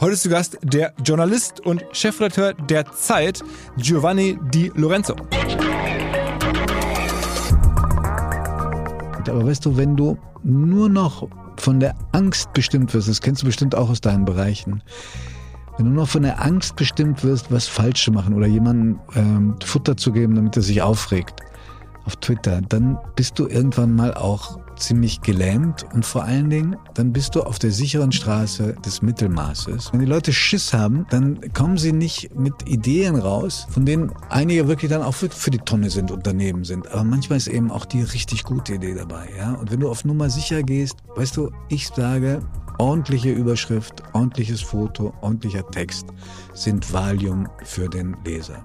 Heute ist zu Gast der Journalist und Chefredakteur der Zeit, Giovanni Di Lorenzo. Aber weißt du, wenn du nur noch von der Angst bestimmt wirst, das kennst du bestimmt auch aus deinen Bereichen, wenn du nur noch von der Angst bestimmt wirst, was falsch zu machen oder jemandem ähm, Futter zu geben, damit er sich aufregt auf Twitter, dann bist du irgendwann mal auch ziemlich gelähmt und vor allen Dingen, dann bist du auf der sicheren Straße des Mittelmaßes. Wenn die Leute Schiss haben, dann kommen sie nicht mit Ideen raus, von denen einige wirklich dann auch für, die Tonne sind, Unternehmen sind. Aber manchmal ist eben auch die richtig gute Idee dabei. Ja? Und wenn du auf Nummer sicher gehst, weißt du, ich sage, ordentliche Überschrift, ordentliches Foto, ordentlicher Text sind Valium für den Leser.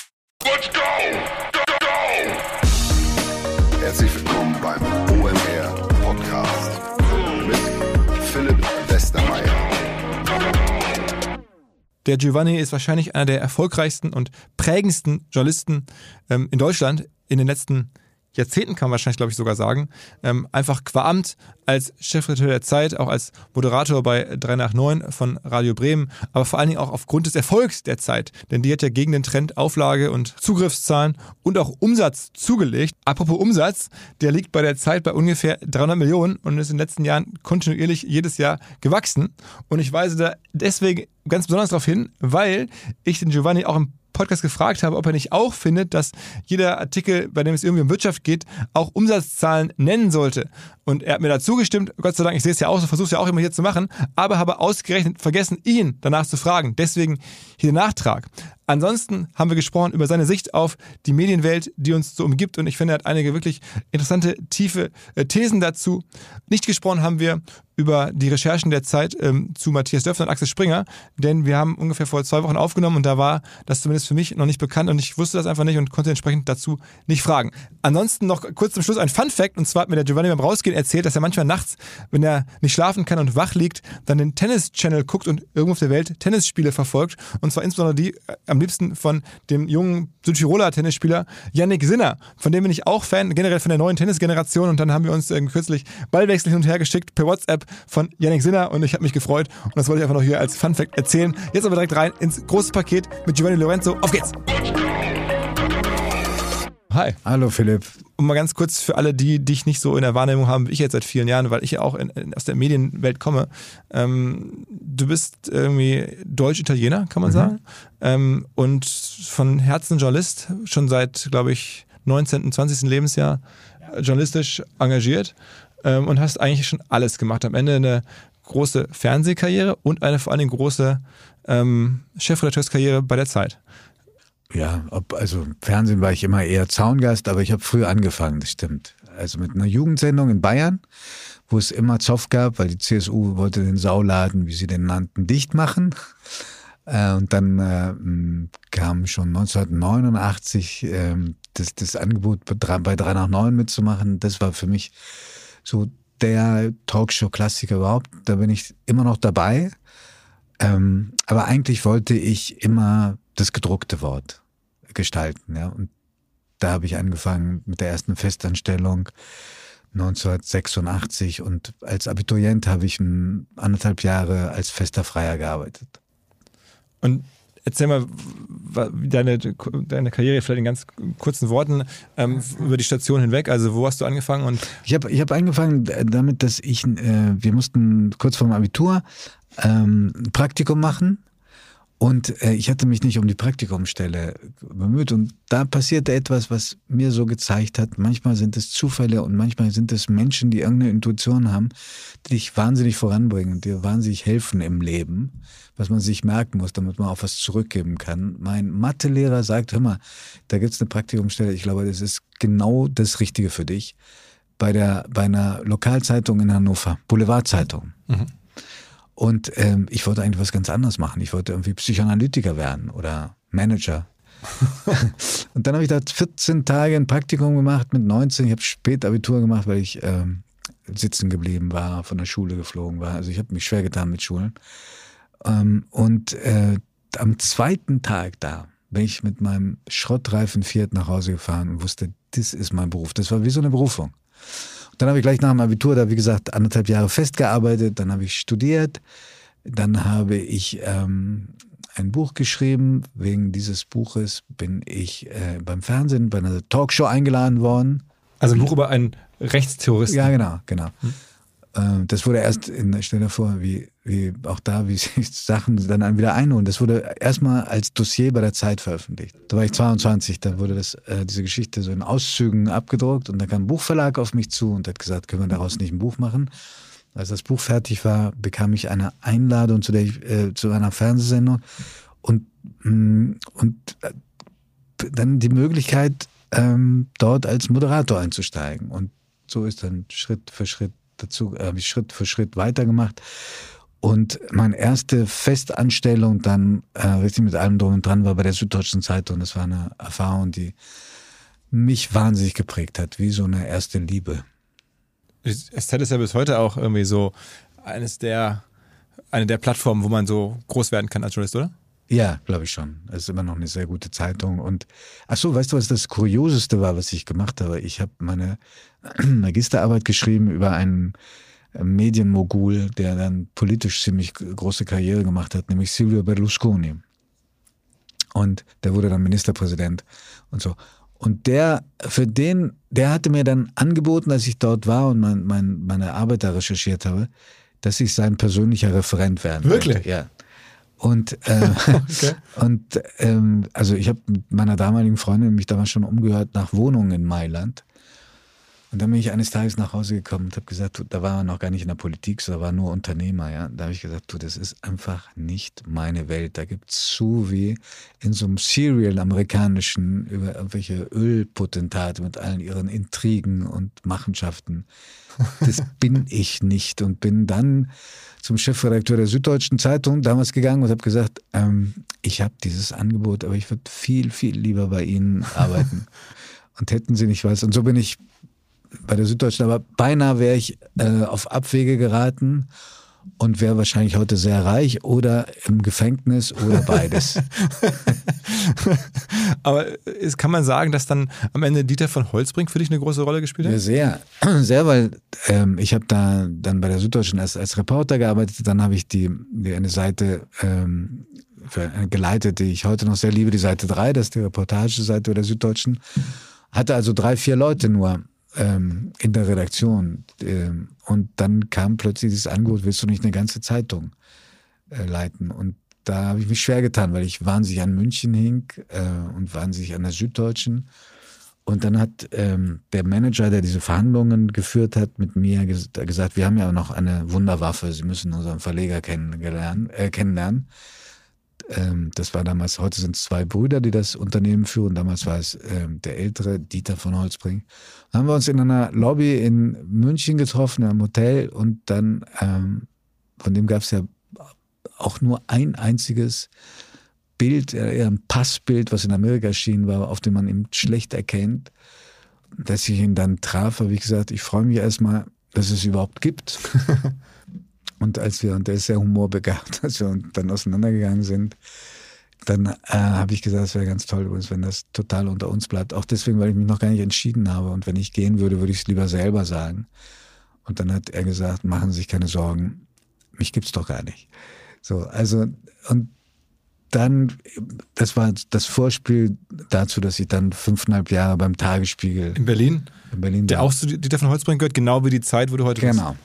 Herzlich willkommen beim OMR Podcast mit Philipp Westermeier. Der Giovanni ist wahrscheinlich einer der erfolgreichsten und prägendsten Journalisten ähm, in Deutschland in den letzten Jahrzehnten kann man wahrscheinlich, glaube ich, sogar sagen, ähm, einfach qua Amt als Chefredakteur der Zeit, auch als Moderator bei 3 nach 9 von Radio Bremen, aber vor allen Dingen auch aufgrund des Erfolgs der Zeit, denn die hat ja gegen den Trend Auflage und Zugriffszahlen und auch Umsatz zugelegt. Apropos Umsatz, der liegt bei der Zeit bei ungefähr 300 Millionen und ist in den letzten Jahren kontinuierlich jedes Jahr gewachsen und ich weise da deswegen ganz besonders darauf hin, weil ich den Giovanni auch im Podcast gefragt habe, ob er nicht auch findet, dass jeder Artikel, bei dem es irgendwie um Wirtschaft geht, auch Umsatzzahlen nennen sollte. Und er hat mir dazu gestimmt, Gott sei Dank, ich sehe es ja auch so, versuche es ja auch immer hier zu machen, aber habe ausgerechnet vergessen, ihn danach zu fragen. Deswegen hier der Nachtrag. Ansonsten haben wir gesprochen über seine Sicht auf die Medienwelt, die uns so umgibt. Und ich finde, er hat einige wirklich interessante, tiefe äh, Thesen dazu. Nicht gesprochen haben wir über die Recherchen der Zeit ähm, zu Matthias Döpfner und Axel Springer, denn wir haben ungefähr vor zwei Wochen aufgenommen und da war das zumindest für mich noch nicht bekannt und ich wusste das einfach nicht und konnte entsprechend dazu nicht fragen. Ansonsten noch kurz zum Schluss ein Fun Fact und zwar hat mir der Giovanni beim Rausgehen erzählt, dass er manchmal nachts, wenn er nicht schlafen kann und wach liegt, dann den Tennis-Channel guckt und irgendwo auf der Welt Tennisspiele verfolgt und zwar insbesondere die äh, am liebsten von dem jungen Südtiroler Tennisspieler Yannick Sinner. Von dem bin ich auch Fan, generell von der neuen Tennisgeneration. Und dann haben wir uns äh, kürzlich Ballwechsel hin und her geschickt per WhatsApp von Yannick Sinner und ich habe mich gefreut. Und das wollte ich einfach noch hier als Fun Fact erzählen. Jetzt aber direkt rein ins große Paket mit Giovanni Lorenzo. Auf geht's! Hi. Hallo Philipp. Und mal ganz kurz für alle, die dich nicht so in der Wahrnehmung haben, wie ich jetzt seit vielen Jahren, weil ich ja auch in, in, aus der Medienwelt komme. Ähm, du bist irgendwie Deutsch-Italiener, kann man mhm. sagen. Ähm, und von Herzen Journalist, schon seit, glaube ich, 19., 20. Lebensjahr journalistisch engagiert ähm, und hast eigentlich schon alles gemacht. Am Ende eine große Fernsehkarriere und eine vor allen Dingen große ähm, Chefredakteurskarriere bei der Zeit. Ja, ob, also Fernsehen war ich immer eher Zaungast, aber ich habe früh angefangen, das stimmt. Also mit einer Jugendsendung in Bayern, wo es immer Zoff gab, weil die CSU wollte den Sauladen, wie sie den nannten, dicht machen. Äh, und dann äh, kam schon 1989 äh, das, das Angebot bei 3 nach 9 mitzumachen. Das war für mich so der Talkshow-Klassiker überhaupt. Da bin ich immer noch dabei. Ähm, aber eigentlich wollte ich immer das gedruckte Wort gestalten. Ja? Und da habe ich angefangen mit der ersten Festanstellung 1986 und als Abiturient habe ich anderthalb Jahre als fester Freier gearbeitet. Und erzähl mal deine, deine Karriere vielleicht in ganz kurzen Worten ähm, über die Station hinweg. Also wo hast du angefangen? Und ich habe ich hab angefangen damit, dass ich, äh, wir mussten kurz vor dem Abitur ähm, ein Praktikum machen und äh, ich hatte mich nicht um die Praktikumsstelle bemüht. Und da passierte etwas, was mir so gezeigt hat, manchmal sind es Zufälle und manchmal sind es Menschen, die irgendeine Intuition haben, die dich wahnsinnig voranbringen und dir wahnsinnig helfen im Leben, was man sich merken muss, damit man auch was zurückgeben kann. Mein Mathelehrer sagt, hör mal, da gibt's eine Praktikumsstelle, ich glaube, das ist genau das Richtige für dich. Bei, der, bei einer Lokalzeitung in Hannover, Boulevardzeitung. Mhm. Und ähm, ich wollte eigentlich was ganz anderes machen. Ich wollte irgendwie Psychoanalytiker werden oder Manager. und dann habe ich da 14 Tage ein Praktikum gemacht mit 19. Ich habe spät Abitur gemacht, weil ich ähm, sitzen geblieben war, von der Schule geflogen war. Also ich habe mich schwer getan mit Schulen. Ähm, und äh, am zweiten Tag da bin ich mit meinem schrottreifen Fiat nach Hause gefahren und wusste, das ist mein Beruf. Das war wie so eine Berufung. Dann habe ich gleich nach dem Abitur, da wie gesagt, anderthalb Jahre festgearbeitet, dann habe ich studiert, dann habe ich ähm, ein Buch geschrieben. Wegen dieses Buches bin ich äh, beim Fernsehen bei einer Talkshow eingeladen worden. Also ein Buch über einen Rechtsterroristen. Ja, genau, genau. Hm. Ähm, das wurde erst, in, stell dir vor, wie, wie auch da, wie sich Sachen dann wieder einholen. Das wurde erstmal als Dossier bei der Zeit veröffentlicht. Da war ich 22, da wurde das, äh, diese Geschichte so in Auszügen abgedruckt und da kam ein Buchverlag auf mich zu und hat gesagt, können wir daraus nicht ein Buch machen? Als das Buch fertig war, bekam ich eine Einladung zu, der äh, zu einer Fernsehsendung und, mh, mm, und äh, dann die Möglichkeit, ähm, dort als Moderator einzusteigen. Und so ist dann Schritt für Schritt dazu habe ich Schritt für Schritt weitergemacht. Und meine erste Festanstellung dann äh, richtig mit allem drum und dran war bei der Süddeutschen Zeitung. Das war eine Erfahrung, die mich wahnsinnig geprägt hat, wie so eine erste Liebe. SZ ist ja bis heute auch irgendwie so eines der, eine der Plattformen, wo man so groß werden kann als Journalist, oder? Ja, glaube ich schon. Es ist immer noch eine sehr gute Zeitung. Und ach so, weißt du, was das Kurioseste war, was ich gemacht habe? Ich habe meine Magisterarbeit geschrieben über einen äh, Medienmogul, der dann politisch ziemlich große Karriere gemacht hat, nämlich Silvio Berlusconi. Und der wurde dann Ministerpräsident und so. Und der, für den, der hatte mir dann angeboten, als ich dort war und mein, mein, meine Arbeit da recherchiert habe, dass ich sein persönlicher Referent werden Wirklich? Wollte. Ja. Und, äh, okay. und ähm, also ich habe mit meiner damaligen Freundin mich damals schon umgehört nach Wohnungen in Mailand. Und dann bin ich eines Tages nach Hause gekommen und habe gesagt, da war er noch gar nicht in der Politik, da war nur Unternehmer, ja. Da habe ich gesagt, du, das ist einfach nicht meine Welt. Da gibt's zu wie in so einem Serial amerikanischen über irgendwelche Ölpotentate mit allen ihren Intrigen und Machenschaften. Das bin ich nicht und bin dann zum Chefredakteur der Süddeutschen Zeitung damals gegangen und habe gesagt, ähm, ich habe dieses Angebot, aber ich würde viel, viel lieber bei Ihnen arbeiten. und hätten Sie nicht was. Und so bin ich bei der Süddeutschen, aber beinahe wäre ich äh, auf Abwege geraten und wäre wahrscheinlich heute sehr reich oder im Gefängnis oder beides. Aber ist, kann man sagen, dass dann am Ende Dieter von Holzbrink für dich eine große Rolle gespielt hat? Ja, sehr. Sehr, weil ähm, ich habe da dann bei der Süddeutschen als, als Reporter gearbeitet, dann habe ich die, die eine Seite ähm, geleitet, die ich heute noch sehr liebe, die Seite 3, das ist die Reportageseite der Süddeutschen. Hatte also drei, vier Leute nur ähm, in der Redaktion. Ähm, und dann kam plötzlich dieses Angebot, willst du nicht eine ganze Zeitung äh, leiten? Und da habe ich mich schwer getan, weil ich wahnsinnig an München hing äh, und wahnsinnig an der Süddeutschen. Und dann hat ähm, der Manager, der diese Verhandlungen geführt hat, mit mir ges gesagt, wir haben ja noch eine Wunderwaffe, Sie müssen unseren Verleger kennenlernen. Äh, kennenlernen. Ähm, das war damals, heute sind es zwei Brüder, die das Unternehmen führen. Damals war es ähm, der ältere Dieter von Holzbring. Dann haben wir uns in einer Lobby in München getroffen, in einem Hotel und dann, ähm, von dem gab es ja auch nur ein einziges Bild, eher ein Passbild, was in Amerika erschienen war, auf dem man ihn schlecht erkennt. Dass ich ihn dann traf, habe ich gesagt, ich freue mich erstmal, dass es überhaupt gibt. und als wir, und der ist sehr humorbegabt, als wir dann auseinandergegangen sind, dann äh, habe ich gesagt, es wäre ganz toll übrigens, wenn das total unter uns bleibt. Auch deswegen, weil ich mich noch gar nicht entschieden habe. Und wenn ich gehen würde, würde ich es lieber selber sagen. Und dann hat er gesagt, machen Sie sich keine Sorgen, mich gibt's doch gar nicht. So, also, und dann, das war das Vorspiel dazu, dass ich dann fünfeinhalb Jahre beim Tagesspiegel. In Berlin? In Berlin. Der war. auch zu Dieter von Holzbrink gehört, genau wie die Zeit, wo du heute Genau, genau.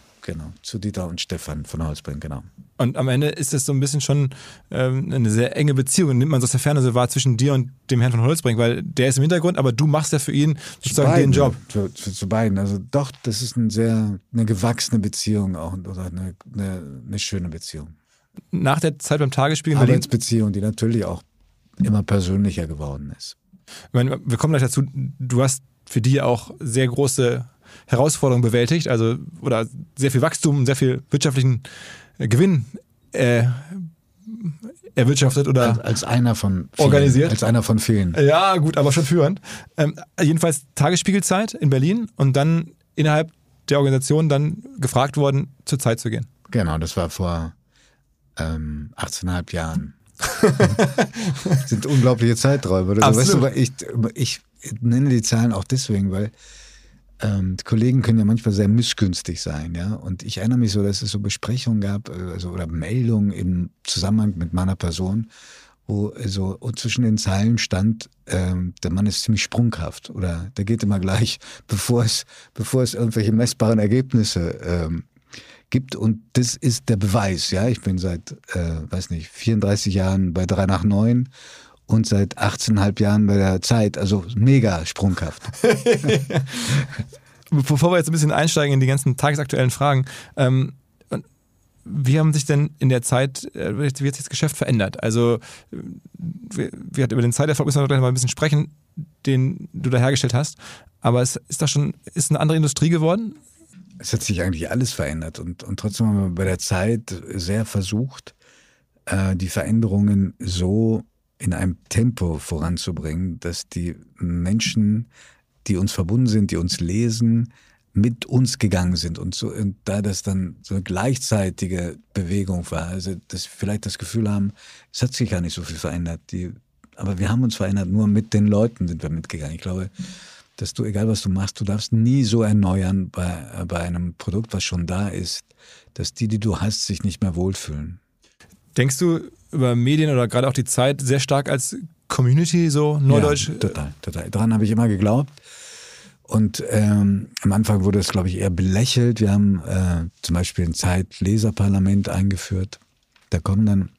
Zu Dieter und Stefan von Holzbrink, genau. Und am Ende ist das so ein bisschen schon ähm, eine sehr enge Beziehung, nimmt man so aus der Ferne so wahr, zwischen dir und dem Herrn von Holzbrink, weil der ist im Hintergrund, aber du machst ja für ihn sozusagen beiden, den Job. Zu, zu, zu, beiden. Also doch, das ist eine sehr eine gewachsene Beziehung auch oder eine, eine, eine schöne Beziehung. Nach der Zeit beim Tagesspiegel Arbeitsbeziehung, die natürlich auch immer persönlicher geworden ist. ich meine, wir kommen gleich dazu, du hast für die auch sehr große Herausforderungen bewältigt, also oder sehr viel Wachstum, sehr viel wirtschaftlichen äh, Gewinn äh, erwirtschaftet oder Als, als einer von vielen, Organisiert? Als einer von vielen. Ja, gut, aber schon führend. Ähm, jedenfalls Tagesspiegelzeit in Berlin und dann innerhalb der Organisation dann gefragt worden, zur Zeit zu gehen. Genau, das war vor ähm, 18,5 Jahren. sind unglaubliche Zeiträume. Oder? Weißt du, ich, ich nenne die Zahlen auch deswegen, weil ähm, Kollegen können ja manchmal sehr missgünstig sein, ja. Und ich erinnere mich so, dass es so Besprechungen gab, äh, also, oder Meldungen im Zusammenhang mit meiner Person, wo so und zwischen den Zeilen stand, ähm, der Mann ist ziemlich sprunghaft oder der geht immer gleich, bevor es, bevor es irgendwelche messbaren Ergebnisse ähm, gibt. Und das ist der Beweis, ja. Ich bin seit, äh, weiß nicht, 34 Jahren bei 3 nach 9 und seit 18,5 Jahren bei der Zeit, also mega sprunghaft. Bevor wir jetzt ein bisschen einsteigen in die ganzen tagesaktuellen Fragen, ähm, wie haben sich denn in der Zeit, äh, wie hat sich das Geschäft verändert? Also, äh, wir, hatten über den Zeiterfolg müssen wir gleich mal ein bisschen sprechen, den du da hergestellt hast. Aber es ist da schon, ist eine andere Industrie geworden? Es hat sich eigentlich alles verändert und, und trotzdem haben wir bei der Zeit sehr versucht, äh, die Veränderungen so in einem Tempo voranzubringen, dass die Menschen, die uns verbunden sind, die uns lesen, mit uns gegangen sind. Und, so, und da das dann so eine gleichzeitige Bewegung war, also dass vielleicht das Gefühl haben, es hat sich gar nicht so viel verändert. Die, aber wir haben uns verändert, nur mit den Leuten sind wir mitgegangen. Ich glaube, dass du, egal was du machst, du darfst nie so erneuern bei, bei einem Produkt, was schon da ist, dass die, die du hast, sich nicht mehr wohlfühlen. Denkst du über Medien oder gerade auch die Zeit sehr stark als Community, so Neudeutsch? Ja, total, total. Daran habe ich immer geglaubt. Und ähm, am Anfang wurde es, glaube ich, eher belächelt. Wir haben äh, zum Beispiel ein Zeitleserparlament eingeführt. Da kommen dann,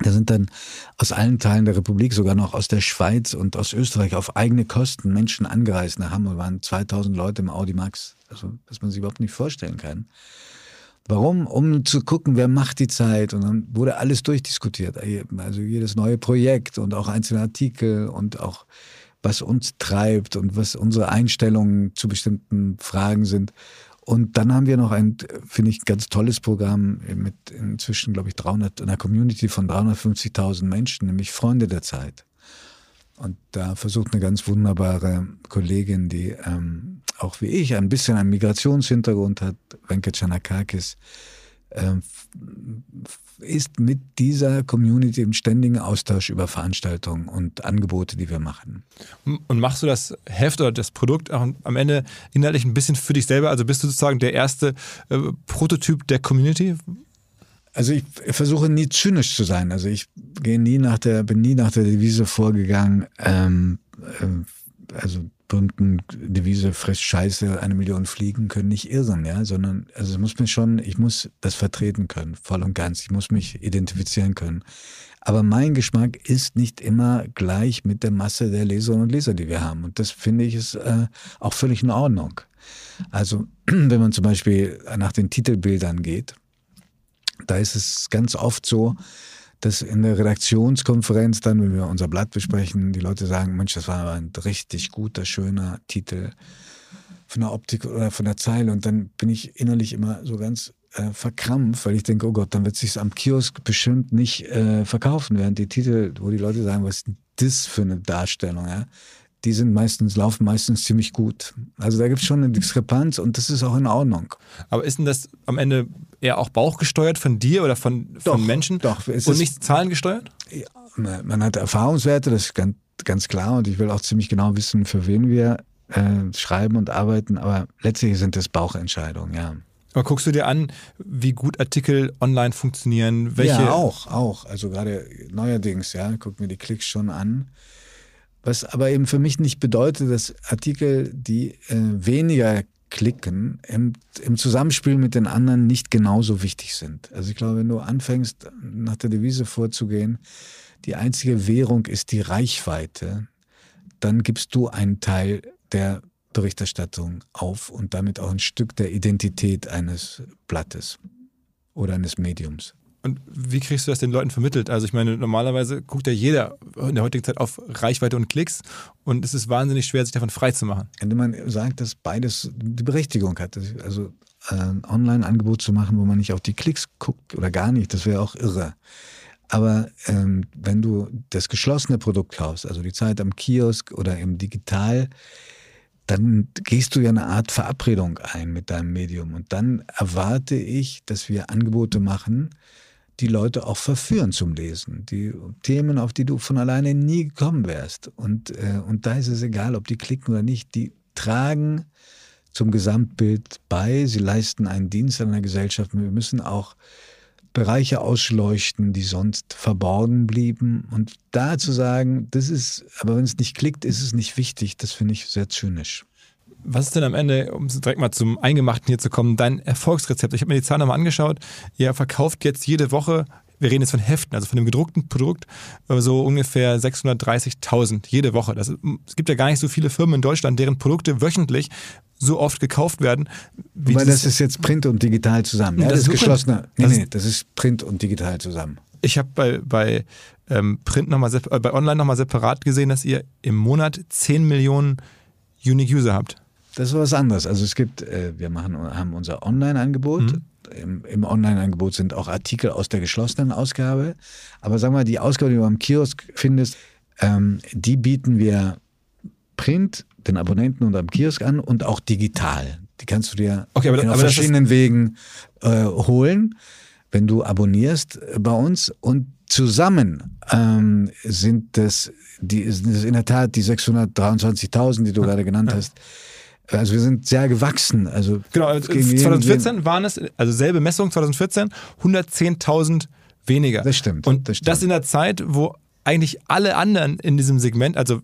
da sind dann aus allen Teilen der Republik, sogar noch aus der Schweiz und aus Österreich auf eigene Kosten Menschen angereist nach Hamburg. waren 2000 Leute im Audi Max. Also, was man sich überhaupt nicht vorstellen kann. Warum? Um zu gucken, wer macht die Zeit. Und dann wurde alles durchdiskutiert. Also jedes neue Projekt und auch einzelne Artikel und auch was uns treibt und was unsere Einstellungen zu bestimmten Fragen sind. Und dann haben wir noch ein, finde ich, ganz tolles Programm mit inzwischen, glaube ich, 300, einer Community von 350.000 Menschen, nämlich Freunde der Zeit. Und da versucht eine ganz wunderbare Kollegin, die ähm, auch wie ich ein bisschen einen Migrationshintergrund hat, Wenke Chanakakis, ähm, ist mit dieser Community im ständigen Austausch über Veranstaltungen und Angebote, die wir machen. Und machst du das Heft oder das Produkt auch am Ende inhaltlich ein bisschen für dich selber? Also bist du sozusagen der erste äh, Prototyp der Community? Also ich versuche nie zynisch zu sein. Also ich gehe nie nach der, bin nie nach der Devise vorgegangen, ähm, äh, also berühmten Devise friss Scheiße, eine Million Fliegen können nicht irren, ja, sondern also muss mir schon, ich muss das vertreten können, voll und ganz. Ich muss mich identifizieren können. Aber mein Geschmack ist nicht immer gleich mit der Masse der Leserinnen und Leser, die wir haben. Und das finde ich ist äh, auch völlig in Ordnung. Also wenn man zum Beispiel nach den Titelbildern geht, da ist es ganz oft so, dass in der Redaktionskonferenz dann, wenn wir unser Blatt besprechen, die Leute sagen, Mensch, das war ein richtig guter, schöner Titel von der Optik oder von der Zeile. Und dann bin ich innerlich immer so ganz äh, verkrampft, weil ich denke, oh Gott, dann wird sich am Kiosk bestimmt nicht äh, verkaufen, während die Titel, wo die Leute sagen, was ist denn das für eine Darstellung, ja, die sind meistens, laufen meistens ziemlich gut. Also da gibt es schon eine Diskrepanz und das ist auch in Ordnung. Aber ist denn das am Ende eher auch bauchgesteuert von dir oder von, Doch, von Menschen doch, es und nicht zahlengesteuert? Ja, man hat Erfahrungswerte, das ist ganz, ganz klar und ich will auch ziemlich genau wissen, für wen wir äh, schreiben und arbeiten, aber letztlich sind das Bauchentscheidungen, ja. Aber guckst du dir an, wie gut Artikel online funktionieren? Welche Ja, auch, auch. Also gerade neuerdings, ja, guck mir die Klicks schon an. Was aber eben für mich nicht bedeutet, dass Artikel, die äh, weniger klicken, im, im Zusammenspiel mit den anderen nicht genauso wichtig sind. Also ich glaube, wenn du anfängst, nach der Devise vorzugehen, die einzige Währung ist die Reichweite, dann gibst du einen Teil der Berichterstattung auf und damit auch ein Stück der Identität eines Blattes oder eines Mediums. Und wie kriegst du das den Leuten vermittelt? Also ich meine, normalerweise guckt ja jeder in der heutigen Zeit auf Reichweite und Klicks und es ist wahnsinnig schwer, sich davon frei zu machen. indem man sagt, dass beides die Berechtigung hat. Also äh, ein Online-Angebot zu machen, wo man nicht auf die Klicks guckt oder gar nicht, das wäre auch irre. Aber ähm, wenn du das geschlossene Produkt kaufst, also die Zeit am Kiosk oder im Digital, dann gehst du ja eine Art Verabredung ein mit deinem Medium. Und dann erwarte ich, dass wir Angebote machen, die Leute auch verführen zum Lesen. Die Themen, auf die du von alleine nie gekommen wärst. Und, äh, und da ist es egal, ob die klicken oder nicht. Die tragen zum Gesamtbild bei. Sie leisten einen Dienst an der Gesellschaft. Wir müssen auch Bereiche ausleuchten, die sonst verborgen blieben. Und da zu sagen, das ist, aber wenn es nicht klickt, ist es nicht wichtig, das finde ich sehr zynisch. Was ist denn am Ende, um direkt mal zum Eingemachten hier zu kommen, dein Erfolgsrezept? Ich habe mir die Zahlen nochmal angeschaut. Ihr verkauft jetzt jede Woche, wir reden jetzt von Heften, also von dem gedruckten Produkt, äh, so ungefähr 630.000 jede Woche. Das, es gibt ja gar nicht so viele Firmen in Deutschland, deren Produkte wöchentlich so oft gekauft werden. Wie Weil das ist jetzt Print und digital zusammen. Ja, Das das, ist geschlossener. Nee, Das- nee, das ist Print und digital zusammen. Ich habe bei, bei ähm, Print noch mal, äh, bei Online nochmal separat gesehen, dass ihr im Monat 10 Millionen Unique User habt. Das ist was anderes. Also es gibt, äh, wir machen, haben unser Online-Angebot. Mhm. Im, Im Online-Angebot sind auch Artikel aus der geschlossenen Ausgabe. Aber sagen wir, die Ausgabe, die du am Kiosk findest, ähm, die bieten wir Print den Abonnenten und am Kiosk an und auch digital. Die kannst du dir Okay, aber- auf verschiedenen Wegen äh, holen, wenn du abonnierst äh, bei uns. Und zusammen ähm, sind das, die, sind das in der Tat die 623.000, die du gerade genannt hast. Also wir sind sehr gewachsen. Also Genau, also gegen jeden- 2014 waren es, also selbe Messung 2014, 110.000 weniger. Das stimmt, Und das das, stimmt. in der Zeit, wo eigentlich alle anderen in diesem Segment, also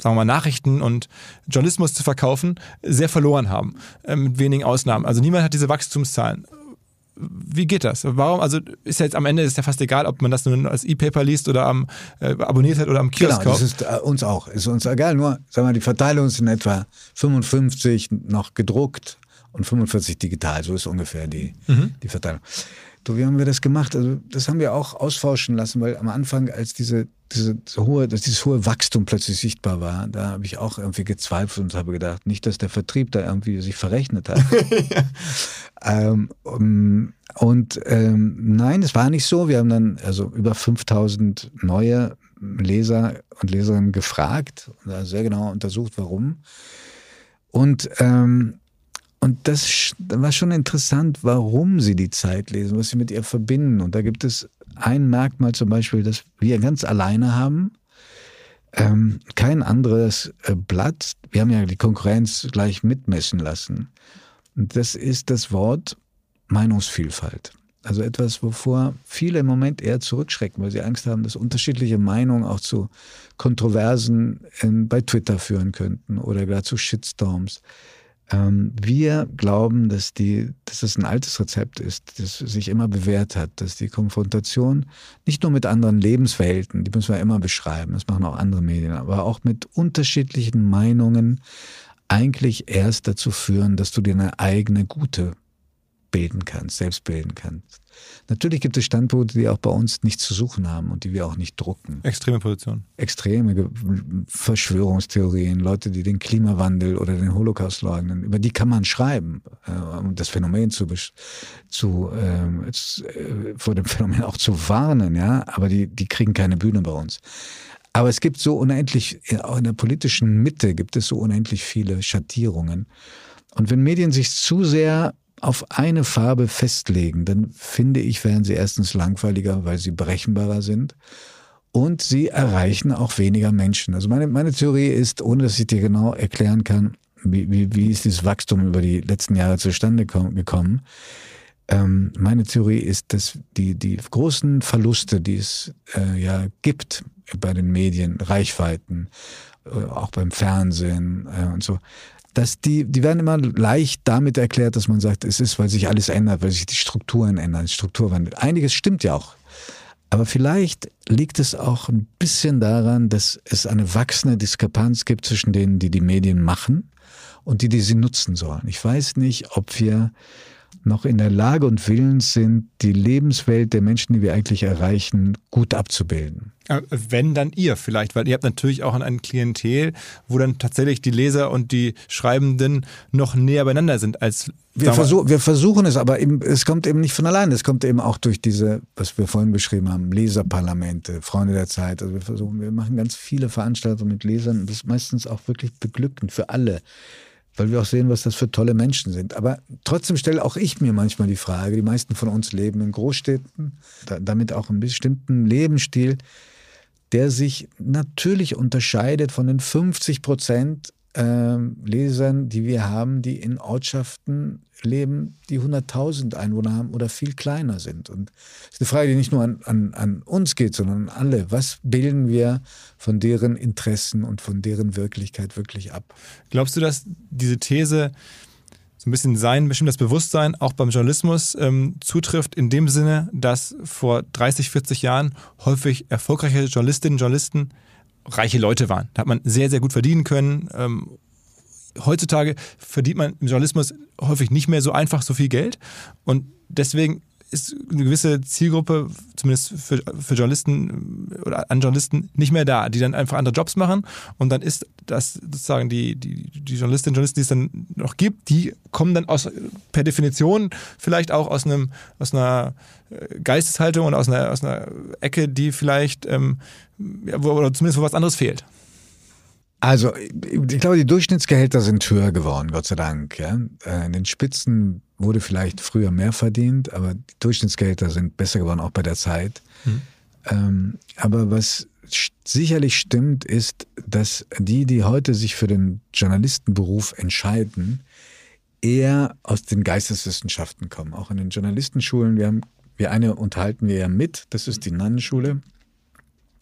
sagen wir mal Nachrichten und Journalismus zu verkaufen, sehr verloren haben, äh, mit wenigen Ausnahmen. Also niemand hat diese Wachstumszahlen. Wie geht das? Warum? Also ist ja jetzt am Ende ist ja fast egal, ob man das nun als E-Paper liest oder am äh, abonniert hat oder am Kiosk Genau, das kauft. ist äh, uns auch. Ist uns egal. Nur, sagen wir, die Verteilung ist in etwa 55 noch gedruckt und 45 digital. So ist ungefähr die, Mhm. die Verteilung. Du, wie haben wir das gemacht? Also, das haben wir auch ausforschen lassen, weil am Anfang, als diese, diese, hohe, dass dieses hohe Wachstum plötzlich sichtbar war, da habe ich auch irgendwie gezweifelt und habe gedacht, nicht, dass der Vertrieb da irgendwie sich verrechnet hat. ähm, um, und ähm, nein, es war nicht so. Wir haben dann also über 5000 neue Leser und Leserinnen gefragt und sehr genau untersucht, warum. Und, ähm, und das war schon interessant, warum sie die Zeit lesen, was sie mit ihr verbinden. Und da gibt es ein Merkmal zum Beispiel, das wir ganz alleine haben. Ähm, kein anderes äh, Blatt. Wir haben ja die Konkurrenz gleich mitmessen lassen. Und das ist das Wort Meinungsvielfalt. Also etwas, wovor viele im Moment eher zurückschrecken, weil sie Angst haben, dass unterschiedliche Meinungen auch zu Kontroversen in, bei Twitter führen könnten oder gar zu Shitstorms. Ähm, wir glauben, dass, die, dass das ein altes Rezept ist, das sich immer bewährt hat, dass die Konfrontation nicht nur mit anderen Lebenswelten, die müssen wir immer beschreiben, das machen auch andere Medien, aber auch mit unterschiedlichen Meinungen eigentlich erst dazu führen, dass du dir eine eigene gute bilden kannst, selbst bilden kannst. Natürlich gibt es Standpunkte, die auch bei uns nichts zu suchen haben und die wir auch nicht drucken. Extreme Position. Extreme Verschwörungstheorien, Leute, die den Klimawandel oder den Holocaust leugnen, über die kann man schreiben, äh, um das Phänomen zu, besch- zu ähm, z- äh, vor dem Phänomen auch zu warnen, ja, aber die, die kriegen keine Bühne bei uns. Aber es gibt so unendlich, auch in der politischen Mitte gibt es so unendlich viele Schattierungen. Und wenn Medien sich zu sehr auf eine Farbe festlegen, dann finde ich, werden sie erstens langweiliger, weil sie berechenbarer sind. Und sie erreichen auch weniger Menschen. Also meine, meine Theorie ist, ohne dass ich dir genau erklären kann, wie, wie, wie ist dieses Wachstum über die letzten Jahre zustande gekommen. Ähm, meine Theorie ist, dass die, die großen Verluste, die es äh, ja gibt bei den Medien, Reichweiten, äh, auch beim Fernsehen äh, und so, dass die, die werden immer leicht damit erklärt, dass man sagt, es ist, weil sich alles ändert, weil sich die Strukturen ändern, Strukturwandel. Einiges stimmt ja auch. Aber vielleicht liegt es auch ein bisschen daran, dass es eine wachsende Diskrepanz gibt zwischen denen, die die Medien machen und die, die sie nutzen sollen. Ich weiß nicht, ob wir noch in der Lage und willens sind, die Lebenswelt der Menschen, die wir eigentlich erreichen, gut abzubilden. Wenn dann ihr vielleicht, weil ihr habt natürlich auch ein Klientel, wo dann tatsächlich die Leser und die Schreibenden noch näher beieinander sind als wir, versuch, wir versuchen es, aber eben, es kommt eben nicht von allein. Es kommt eben auch durch diese, was wir vorhin beschrieben haben, Leserparlamente, Freunde der Zeit. Also wir versuchen, wir machen ganz viele Veranstaltungen mit Lesern und das ist meistens auch wirklich beglückend für alle weil wir auch sehen, was das für tolle Menschen sind. Aber trotzdem stelle auch ich mir manchmal die Frage, die meisten von uns leben in Großstädten, damit auch einen bestimmten Lebensstil, der sich natürlich unterscheidet von den 50 Prozent äh, Lesern, die wir haben, die in Ortschaften leben, die 100.000 Einwohner haben oder viel kleiner sind. Und es ist eine Frage, die nicht nur an, an, an uns geht, sondern an alle. Was bilden wir von deren Interessen und von deren Wirklichkeit wirklich ab? Glaubst du, dass diese These so ein bisschen sein, bestimmt das Bewusstsein auch beim Journalismus ähm, zutrifft, in dem Sinne, dass vor 30, 40 Jahren häufig erfolgreiche Journalistinnen und Journalisten reiche Leute waren. Da hat man sehr, sehr gut verdienen können. Ähm, heutzutage verdient man im Journalismus häufig nicht mehr so einfach so viel Geld. Und deswegen ist eine gewisse Zielgruppe, zumindest für, für Journalisten oder an Journalisten, nicht mehr da, die dann einfach andere Jobs machen. Und dann ist das sozusagen die, die, die Journalistinnen und Journalisten, die es dann noch gibt, die kommen dann aus, per Definition vielleicht auch aus einem, aus einer äh, Geisteshaltung und aus einer, aus einer Ecke, die vielleicht, ähm, wo, oder zumindest wo was anderes fehlt. Also, ich glaube, die Durchschnittsgehälter sind höher geworden, Gott sei Dank. Ja. Äh, in den Spitzen wurde vielleicht früher mehr verdient, aber die Durchschnittsgehälter sind besser geworden, auch bei der Zeit. Mhm. Ähm, aber was sicherlich stimmt, ist, dass die, die heute sich für den Journalistenberuf entscheiden, eher aus den Geisteswissenschaften kommen. Auch in den Journalistenschulen. Wir haben, wir eine unterhalten wir ja mit. Das ist die Nannenschule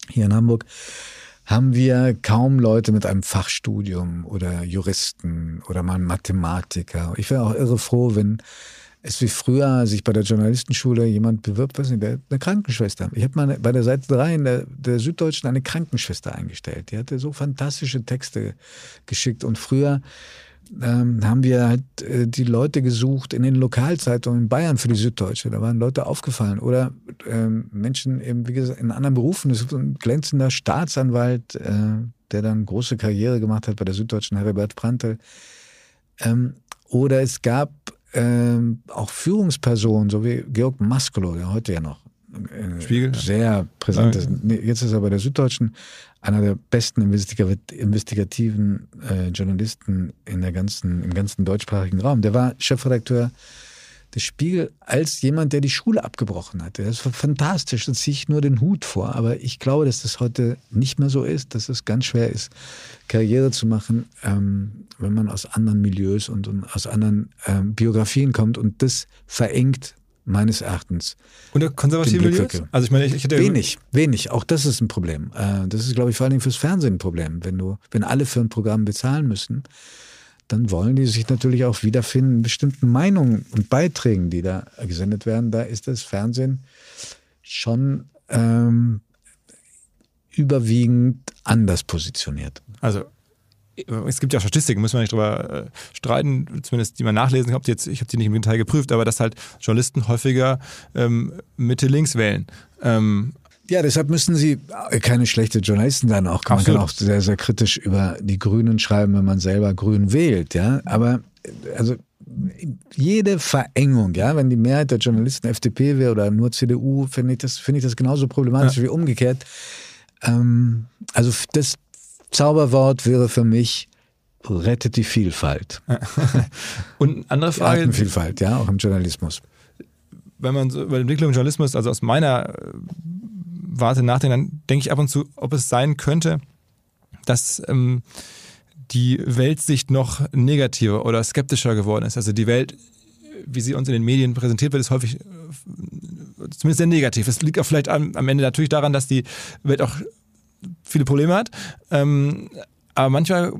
hier in Hamburg haben wir kaum Leute mit einem Fachstudium oder Juristen oder mal Mathematiker. Ich wäre auch irre froh, wenn es wie früher sich bei der Journalistenschule jemand bewirbt, was nicht, eine Krankenschwester. Ich habe mal bei der Seite 3 in der, der Süddeutschen eine Krankenschwester eingestellt. Die hatte so fantastische Texte geschickt und früher ähm, haben wir halt äh, die Leute gesucht in den Lokalzeitungen in Bayern für die Süddeutsche. Da waren Leute aufgefallen. Oder ähm, Menschen eben, wie gesagt, in anderen Berufen. Das ist ein glänzender Staatsanwalt, äh, der dann große Karriere gemacht hat bei der Süddeutschen, Herbert Prantl. Ähm, oder es gab auch Führungspersonen, so wie Georg Maskolo, der heute ja noch Spiegel? sehr präsent ist. Jetzt ist er bei der Süddeutschen einer der besten investigativen äh, Journalisten in der ganzen, im ganzen deutschsprachigen Raum. Der war Chefredakteur des Spiegel als jemand, der die Schule abgebrochen hatte. Das war fantastisch, da ziehe ich nur den Hut vor. Aber ich glaube, dass das heute nicht mehr so ist, dass es ganz schwer ist, Karriere zu machen, ähm, wenn man aus anderen Milieus und, und aus anderen ähm, Biografien kommt. Und das verengt meines Erachtens. Und der konservative Milieus? Also ich meine, ich, ich hätte wenig, wenig. Auch das ist ein Problem. Äh, das ist, glaube ich, vor allen Dingen fürs Fernsehen ein Problem. Wenn du, wenn alle für ein Programm bezahlen müssen, dann wollen die sich natürlich auch wiederfinden in bestimmten Meinungen und Beiträgen, die da gesendet werden. Da ist das Fernsehen schon ähm, überwiegend anders positioniert. Also es gibt ja Statistiken, müssen wir nicht drüber äh, streiten, zumindest die man nachlesen kann. Jetzt, ich habe die nicht im Detail geprüft, aber dass halt Journalisten häufiger ähm, Mitte-Links wählen. Ähm, ja, deshalb müssen sie keine schlechte Journalisten dann auch. Man kann auch sehr, sehr kritisch über die Grünen schreiben, wenn man selber Grün wählt, ja. Aber also jede Verengung, ja, wenn die Mehrheit der Journalisten FDP wäre oder nur CDU, finde ich das, finde ich das genauso problematisch ja. wie umgekehrt. Ähm, also das Zauberwort wäre für mich rettet die Vielfalt. Und eine andere Die Frage, Artenvielfalt, ja, auch im Journalismus. wenn man so über die Entwicklung im Journalismus, also aus meiner äh, Warte nachdenkt, dann denke ich ab und zu, ob es sein könnte, dass ähm, die Weltsicht noch negativer oder skeptischer geworden ist. Also die Welt, wie sie uns in den Medien präsentiert wird, ist häufig äh, zumindest sehr negativ. Es liegt auch vielleicht am, am Ende natürlich daran, dass die Welt auch viele Probleme hat. Ähm, aber manchmal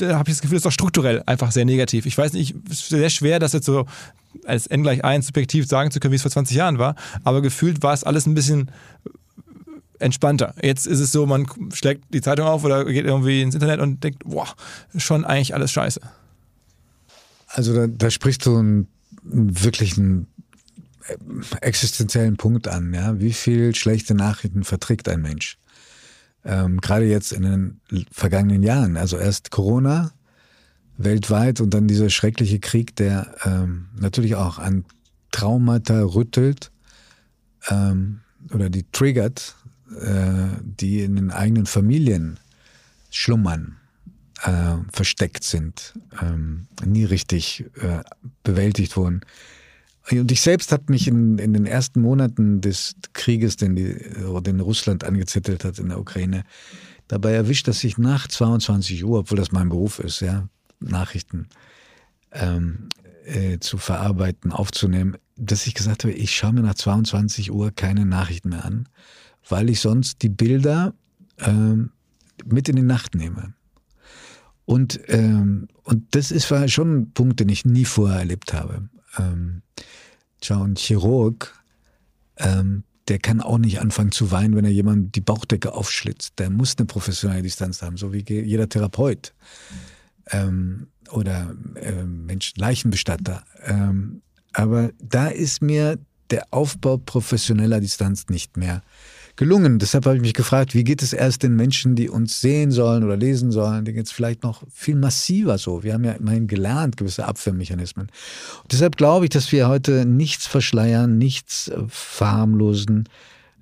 äh, habe ich das Gefühl, es ist auch strukturell einfach sehr negativ. Ich weiß nicht, es ist sehr schwer, das jetzt so als n gleich 1 subjektiv sagen zu können, wie es vor 20 Jahren war, aber gefühlt war es alles ein bisschen entspannter. Jetzt ist es so, man schlägt die Zeitung auf oder geht irgendwie ins Internet und denkt, boah, schon eigentlich alles scheiße. Also da, da sprichst du einen, einen wirklichen äh, existenziellen Punkt an. Ja? Wie viel schlechte Nachrichten verträgt ein Mensch? Ähm, Gerade jetzt in den vergangenen Jahren. Also erst Corona weltweit und dann dieser schreckliche Krieg, der ähm, natürlich auch an Traumata rüttelt ähm, oder die triggert, äh, die in den eigenen Familien schlummern äh, versteckt sind, ähm, nie richtig äh, bewältigt wurden. Und ich selbst habe mich in, in den ersten Monaten des Krieges, den, die, den Russland angezettelt hat in der Ukraine, dabei erwischt, dass ich nach 22 Uhr, obwohl das mein Beruf ist, ja, Nachrichten ähm, äh, zu verarbeiten, aufzunehmen, dass ich gesagt habe, ich schaue mir nach 22 Uhr keine Nachrichten mehr an, weil ich sonst die Bilder ähm, mit in die Nacht nehme. Und, ähm, und das ist schon ein Punkt, den ich nie vorher erlebt habe. Ähm, schau, ein Chirurg, ähm, der kann auch nicht anfangen zu weinen, wenn er jemand die Bauchdecke aufschlitzt. Der muss eine professionelle Distanz haben, so wie jeder Therapeut ähm, oder äh, Menschen, Leichenbestatter. Ähm, aber da ist mir der Aufbau professioneller Distanz nicht mehr gelungen. Deshalb habe ich mich gefragt, wie geht es erst den Menschen, die uns sehen sollen oder lesen sollen, die geht es vielleicht noch viel massiver so. Wir haben ja immerhin gelernt, gewisse Abwehrmechanismen. Und deshalb glaube ich, dass wir heute nichts verschleiern, nichts äh, verharmlosen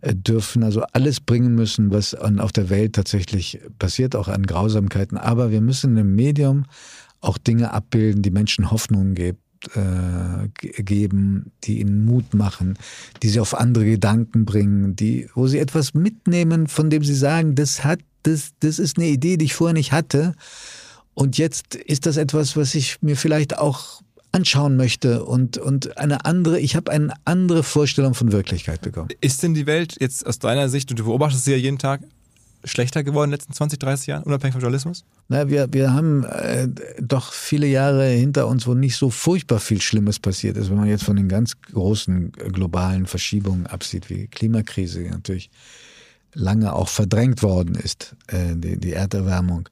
äh, dürfen, also alles bringen müssen, was an, auf der Welt tatsächlich passiert, auch an Grausamkeiten. Aber wir müssen im Medium auch Dinge abbilden, die Menschen Hoffnung geben äh, geben, die ihnen Mut machen, die sie auf andere Gedanken bringen, die, wo sie etwas mitnehmen, von dem sie sagen, das hat, das, das ist eine Idee, die ich vorher nicht hatte. Und jetzt ist das etwas, was ich mir vielleicht auch anschauen möchte und, und eine andere, ich habe eine andere Vorstellung von Wirklichkeit bekommen. Ist denn die Welt jetzt aus deiner Sicht, und du beobachtest sie ja jeden Tag, schlechter geworden in den letzten 20, 30 Jahren, unabhängig vom Journalismus? Na, wir, wir haben äh, doch viele Jahre hinter uns, wo nicht so furchtbar viel Schlimmes passiert ist, wenn man jetzt von den ganz großen äh, globalen Verschiebungen absieht, wie Klimakrise, die natürlich lange auch verdrängt worden ist, äh, die, die Erderwärmung.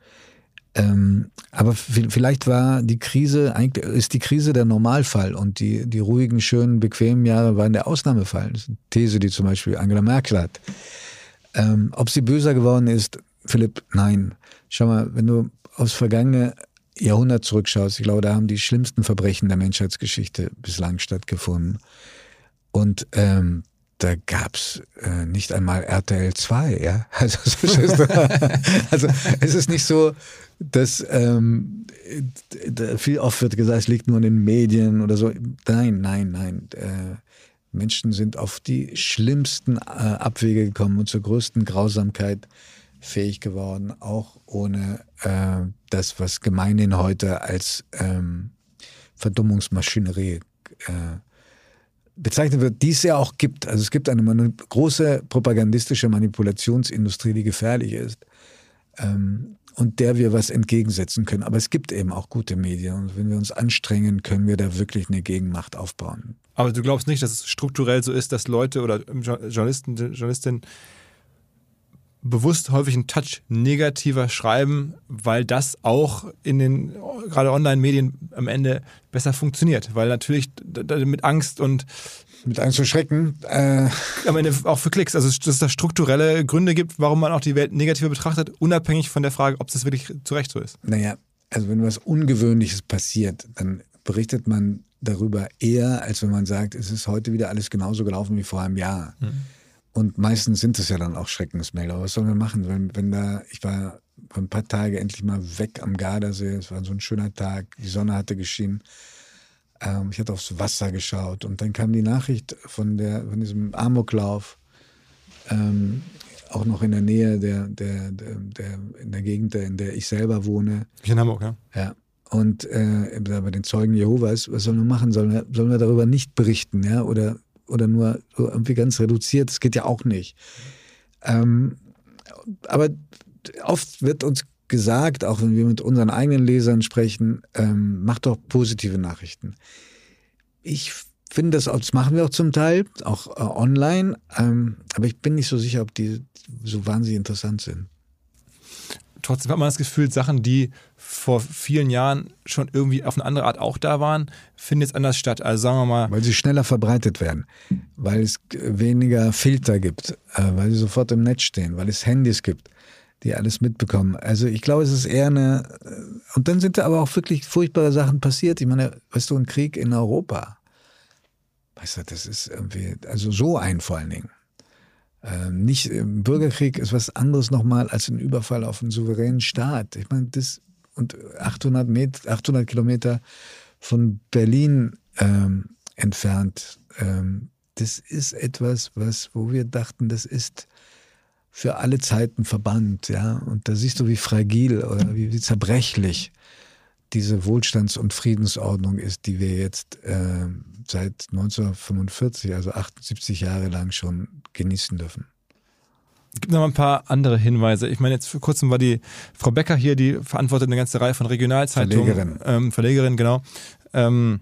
Ähm, aber vielleicht war die Krise, eigentlich ist die Krise der Normalfall und die, die ruhigen, schönen, bequemen Jahre waren der Ausnahmefall. Das ist eine These, die zum Beispiel Angela Merkel hat. Ähm, ob sie böser geworden ist, Philipp, nein. Schau mal, wenn du aufs vergangene Jahrhundert zurückschaust, ich glaube, da haben die schlimmsten Verbrechen der Menschheitsgeschichte bislang stattgefunden. Und ähm, da gab's äh, nicht einmal RTL 2, ja. Also, also es ist nicht so, dass ähm, viel oft wird gesagt, es liegt nur in den Medien oder so. Nein, nein, nein. Äh, Menschen sind auf die schlimmsten äh, Abwege gekommen und zur größten Grausamkeit fähig geworden, auch ohne äh, das, was gemeinhin heute als ähm, Verdummungsmaschinerie äh, bezeichnet wird, die es ja auch gibt. Also es gibt eine große propagandistische Manipulationsindustrie, die gefährlich ist. Ähm, und der wir was entgegensetzen können. Aber es gibt eben auch gute Medien und wenn wir uns anstrengen, können wir da wirklich eine Gegenmacht aufbauen. Aber du glaubst nicht, dass es strukturell so ist, dass Leute oder Journalisten, Journalistinnen bewusst häufig einen Touch negativer schreiben, weil das auch in den gerade Online-Medien am Ende besser funktioniert, weil natürlich mit Angst und mit Angst und Schrecken. Äh Am Ende auch für Klicks. Also, dass es da strukturelle Gründe gibt, warum man auch die Welt negativer betrachtet, unabhängig von der Frage, ob das wirklich zu Recht so ist. Naja, also wenn was Ungewöhnliches passiert, dann berichtet man darüber eher, als wenn man sagt, es ist heute wieder alles genauso gelaufen wie vor einem Jahr. Mhm. Und meistens sind es ja dann auch Schreckensmelder. Was sollen wir machen? Wenn, wenn da, ich war ein paar Tage endlich mal weg am Gardasee. Es war so ein schöner Tag. Die Sonne hatte geschienen. Ähm, ich hatte aufs Wasser geschaut und dann kam die Nachricht von der, von diesem Amoklauf. Ähm, auch noch in der Nähe der, der, der, der, in der Gegend, in der ich selber wohne. Ich in Hamburg, ja. Ja. Und äh, bei den Zeugen Jehovas, was sollen wir machen? Sollen wir, sollen wir darüber nicht berichten, ja? Oder, oder nur irgendwie ganz reduziert? Das geht ja auch nicht. Ähm, aber oft wird uns gesagt, auch wenn wir mit unseren eigenen Lesern sprechen, ähm, macht doch positive Nachrichten. Ich finde das, das machen wir auch zum Teil, auch äh, online, ähm, aber ich bin nicht so sicher, ob die so wahnsinnig interessant sind. Trotzdem hat man das Gefühl, Sachen, die vor vielen Jahren schon irgendwie auf eine andere Art auch da waren, finden jetzt anders statt. Also sagen wir mal. Weil sie schneller verbreitet werden, weil es weniger Filter gibt, äh, weil sie sofort im Netz stehen, weil es Handys gibt die alles mitbekommen. Also ich glaube, es ist eher eine. Und dann sind da aber auch wirklich furchtbare Sachen passiert. Ich meine, weißt du, ein Krieg in Europa. Weißt du, das ist irgendwie, also so ein vor allen Dingen. Ähm, nicht, ein Bürgerkrieg ist was anderes nochmal als ein Überfall auf einen souveränen Staat. Ich meine, das, und 800 Meter, 800 Kilometer von Berlin ähm, entfernt, ähm, das ist etwas, was, wo wir dachten, das ist für alle Zeiten verbannt, ja. Und da siehst du, wie fragil oder wie, wie zerbrechlich diese Wohlstands- und Friedensordnung ist, die wir jetzt äh, seit 1945, also 78 Jahre lang schon genießen dürfen. Es gibt noch ein paar andere Hinweise. Ich meine, jetzt vor kurzem war die Frau Becker hier, die verantwortet eine ganze Reihe von Regionalzeitungen. Verlegerin. Ähm, Verlegerin, genau. Ähm,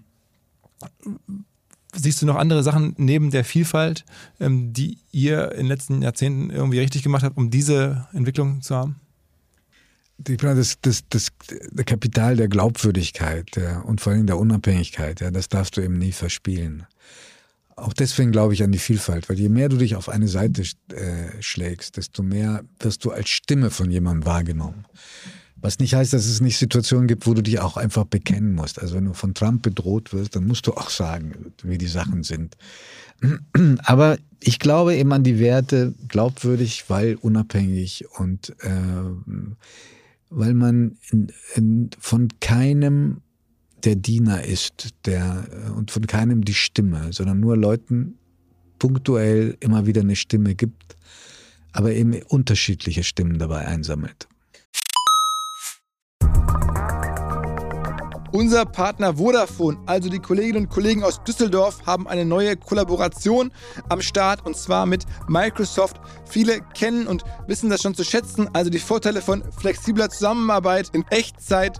siehst du noch andere Sachen neben der Vielfalt, ähm, die ihr in den letzten Jahrzehnten irgendwie richtig gemacht habt, um diese Entwicklung zu haben? Ich meine, das, das, das, das Kapital der Glaubwürdigkeit ja, und vor allem der Unabhängigkeit, ja, das darfst du eben nie verspielen. Auch deswegen glaube ich an die Vielfalt, weil je mehr du dich auf eine Seite äh, schlägst, desto mehr wirst du als Stimme von jemandem wahrgenommen. Was nicht heißt, dass es nicht Situationen gibt, wo du dich auch einfach bekennen musst. Also wenn du von Trump bedroht wirst, dann musst du auch sagen, wie die Sachen sind. Aber ich glaube eben an die Werte, glaubwürdig, weil unabhängig und äh, weil man in, in, von keinem der Diener ist, der und von keinem die Stimme, sondern nur Leuten punktuell immer wieder eine Stimme gibt, aber eben unterschiedliche Stimmen dabei einsammelt. Unser Partner Vodafone, also die Kolleginnen und Kollegen aus Düsseldorf, haben eine neue Kollaboration am Start und zwar mit Microsoft. Viele kennen und wissen das schon zu schätzen, also die Vorteile von flexibler Zusammenarbeit in Echtzeit,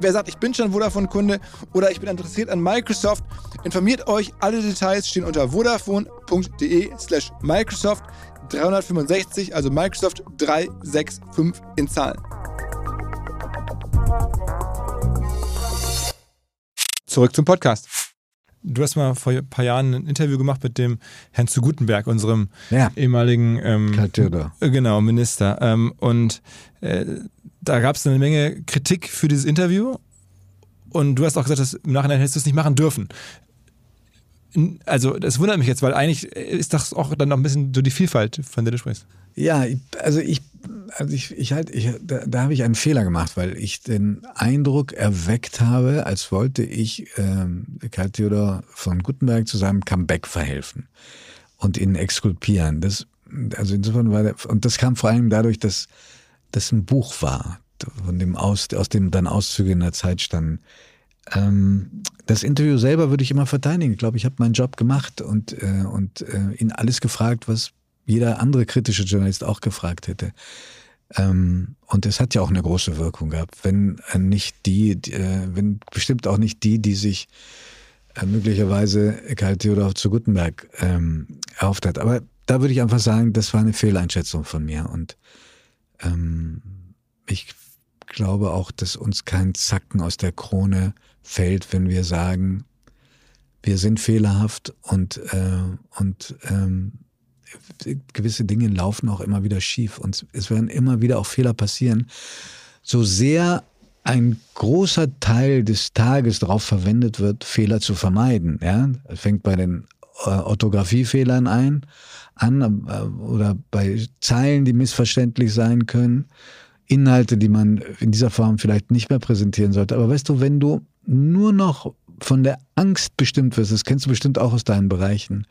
Wer sagt, ich bin schon Vodafone-Kunde oder ich bin interessiert an Microsoft, informiert euch. Alle Details stehen unter vodafone.de slash Microsoft 365, also Microsoft 365 in Zahlen. Zurück zum Podcast. Du hast mal vor ein paar Jahren ein Interview gemacht mit dem Herrn zu Gutenberg, unserem Ja. ehemaligen ähm, äh, Genau, Minister. Ähm, und äh, da gab es eine Menge Kritik für dieses Interview. Und du hast auch gesagt, dass im Nachhinein hättest du es nicht machen dürfen. Also, das wundert mich jetzt, weil eigentlich ist das auch dann noch ein bisschen so die Vielfalt, von der du sprichst. Ja, also ich, also ich, ich halt, ich, da, da habe ich einen Fehler gemacht, weil ich den Eindruck erweckt habe, als wollte ich ähm, Karl Theodor von Gutenberg zu seinem Comeback verhelfen und ihn exkulpieren. Das, also insofern war der, und das kam vor allem dadurch, dass das ein Buch war, von dem aus, aus dem dann Auszüge in der Zeit standen. Ähm, das Interview selber würde ich immer verteidigen. Ich glaube, ich habe meinen Job gemacht und, äh, und äh, ihn alles gefragt, was jeder andere kritische Journalist auch gefragt hätte. Ähm, und es hat ja auch eine große Wirkung gehabt, wenn äh, nicht die, die äh, wenn bestimmt auch nicht die, die sich äh, möglicherweise Karl Theodor zu Gutenberg ähm, erhofft hat. Aber da würde ich einfach sagen, das war eine Fehleinschätzung von mir. Und ähm, ich glaube auch, dass uns kein Zacken aus der Krone fällt, wenn wir sagen, wir sind fehlerhaft und, äh, und ähm, gewisse Dinge laufen auch immer wieder schief und es werden immer wieder auch Fehler passieren. So sehr ein großer Teil des Tages darauf verwendet wird, Fehler zu vermeiden. Ja, es fängt bei den äh, Orthographiefehlern ein, an äh, oder bei Zeilen, die missverständlich sein können, Inhalte, die man in dieser Form vielleicht nicht mehr präsentieren sollte. Aber weißt du, wenn du nur noch von der Angst bestimmt wirst, das kennst du bestimmt auch aus deinen Bereichen,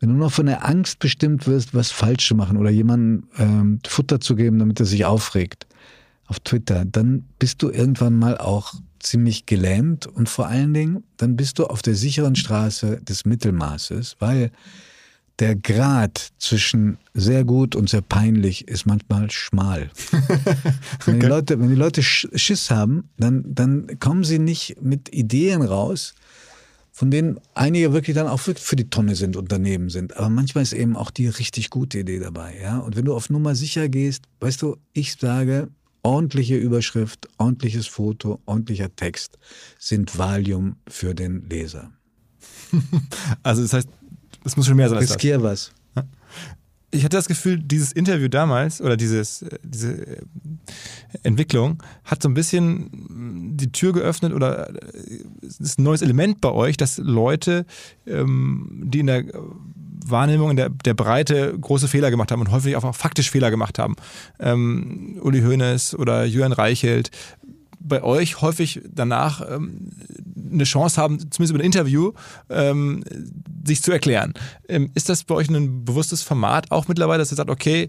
wenn du noch von der Angst bestimmt wirst, was falsch zu machen oder jemandem ähm, Futter zu geben, damit er sich aufregt auf Twitter, dann bist du irgendwann mal auch ziemlich gelähmt und vor allen Dingen, dann bist du auf der sicheren Straße des Mittelmaßes, weil der Grad zwischen sehr gut und sehr peinlich ist manchmal schmal. wenn, die Leute, wenn die Leute Schiss haben, dann, dann kommen sie nicht mit Ideen raus, von denen einige wirklich dann auch für die Tonne sind, Unternehmen sind. Aber manchmal ist eben auch die richtig gute Idee dabei. Ja? Und wenn du auf Nummer sicher gehst, weißt du, ich sage, ordentliche Überschrift, ordentliches Foto, ordentlicher Text sind Valium für den Leser. Also das heißt, es muss schon mehr sein als Riskier das. was. Ich hatte das Gefühl, dieses Interview damals oder dieses, äh, diese äh, Entwicklung hat so ein bisschen die Tür geöffnet oder äh, es ist ein neues Element bei euch, dass Leute, ähm, die in der Wahrnehmung in der, der Breite große Fehler gemacht haben und häufig auch faktisch Fehler gemacht haben. Ähm, Uli Hoeneß oder Jürgen Reichelt bei euch häufig danach ähm, eine Chance haben, zumindest über ein Interview, ähm, sich zu erklären. Ähm, ist das bei euch ein bewusstes Format auch mittlerweile, dass ihr sagt, okay,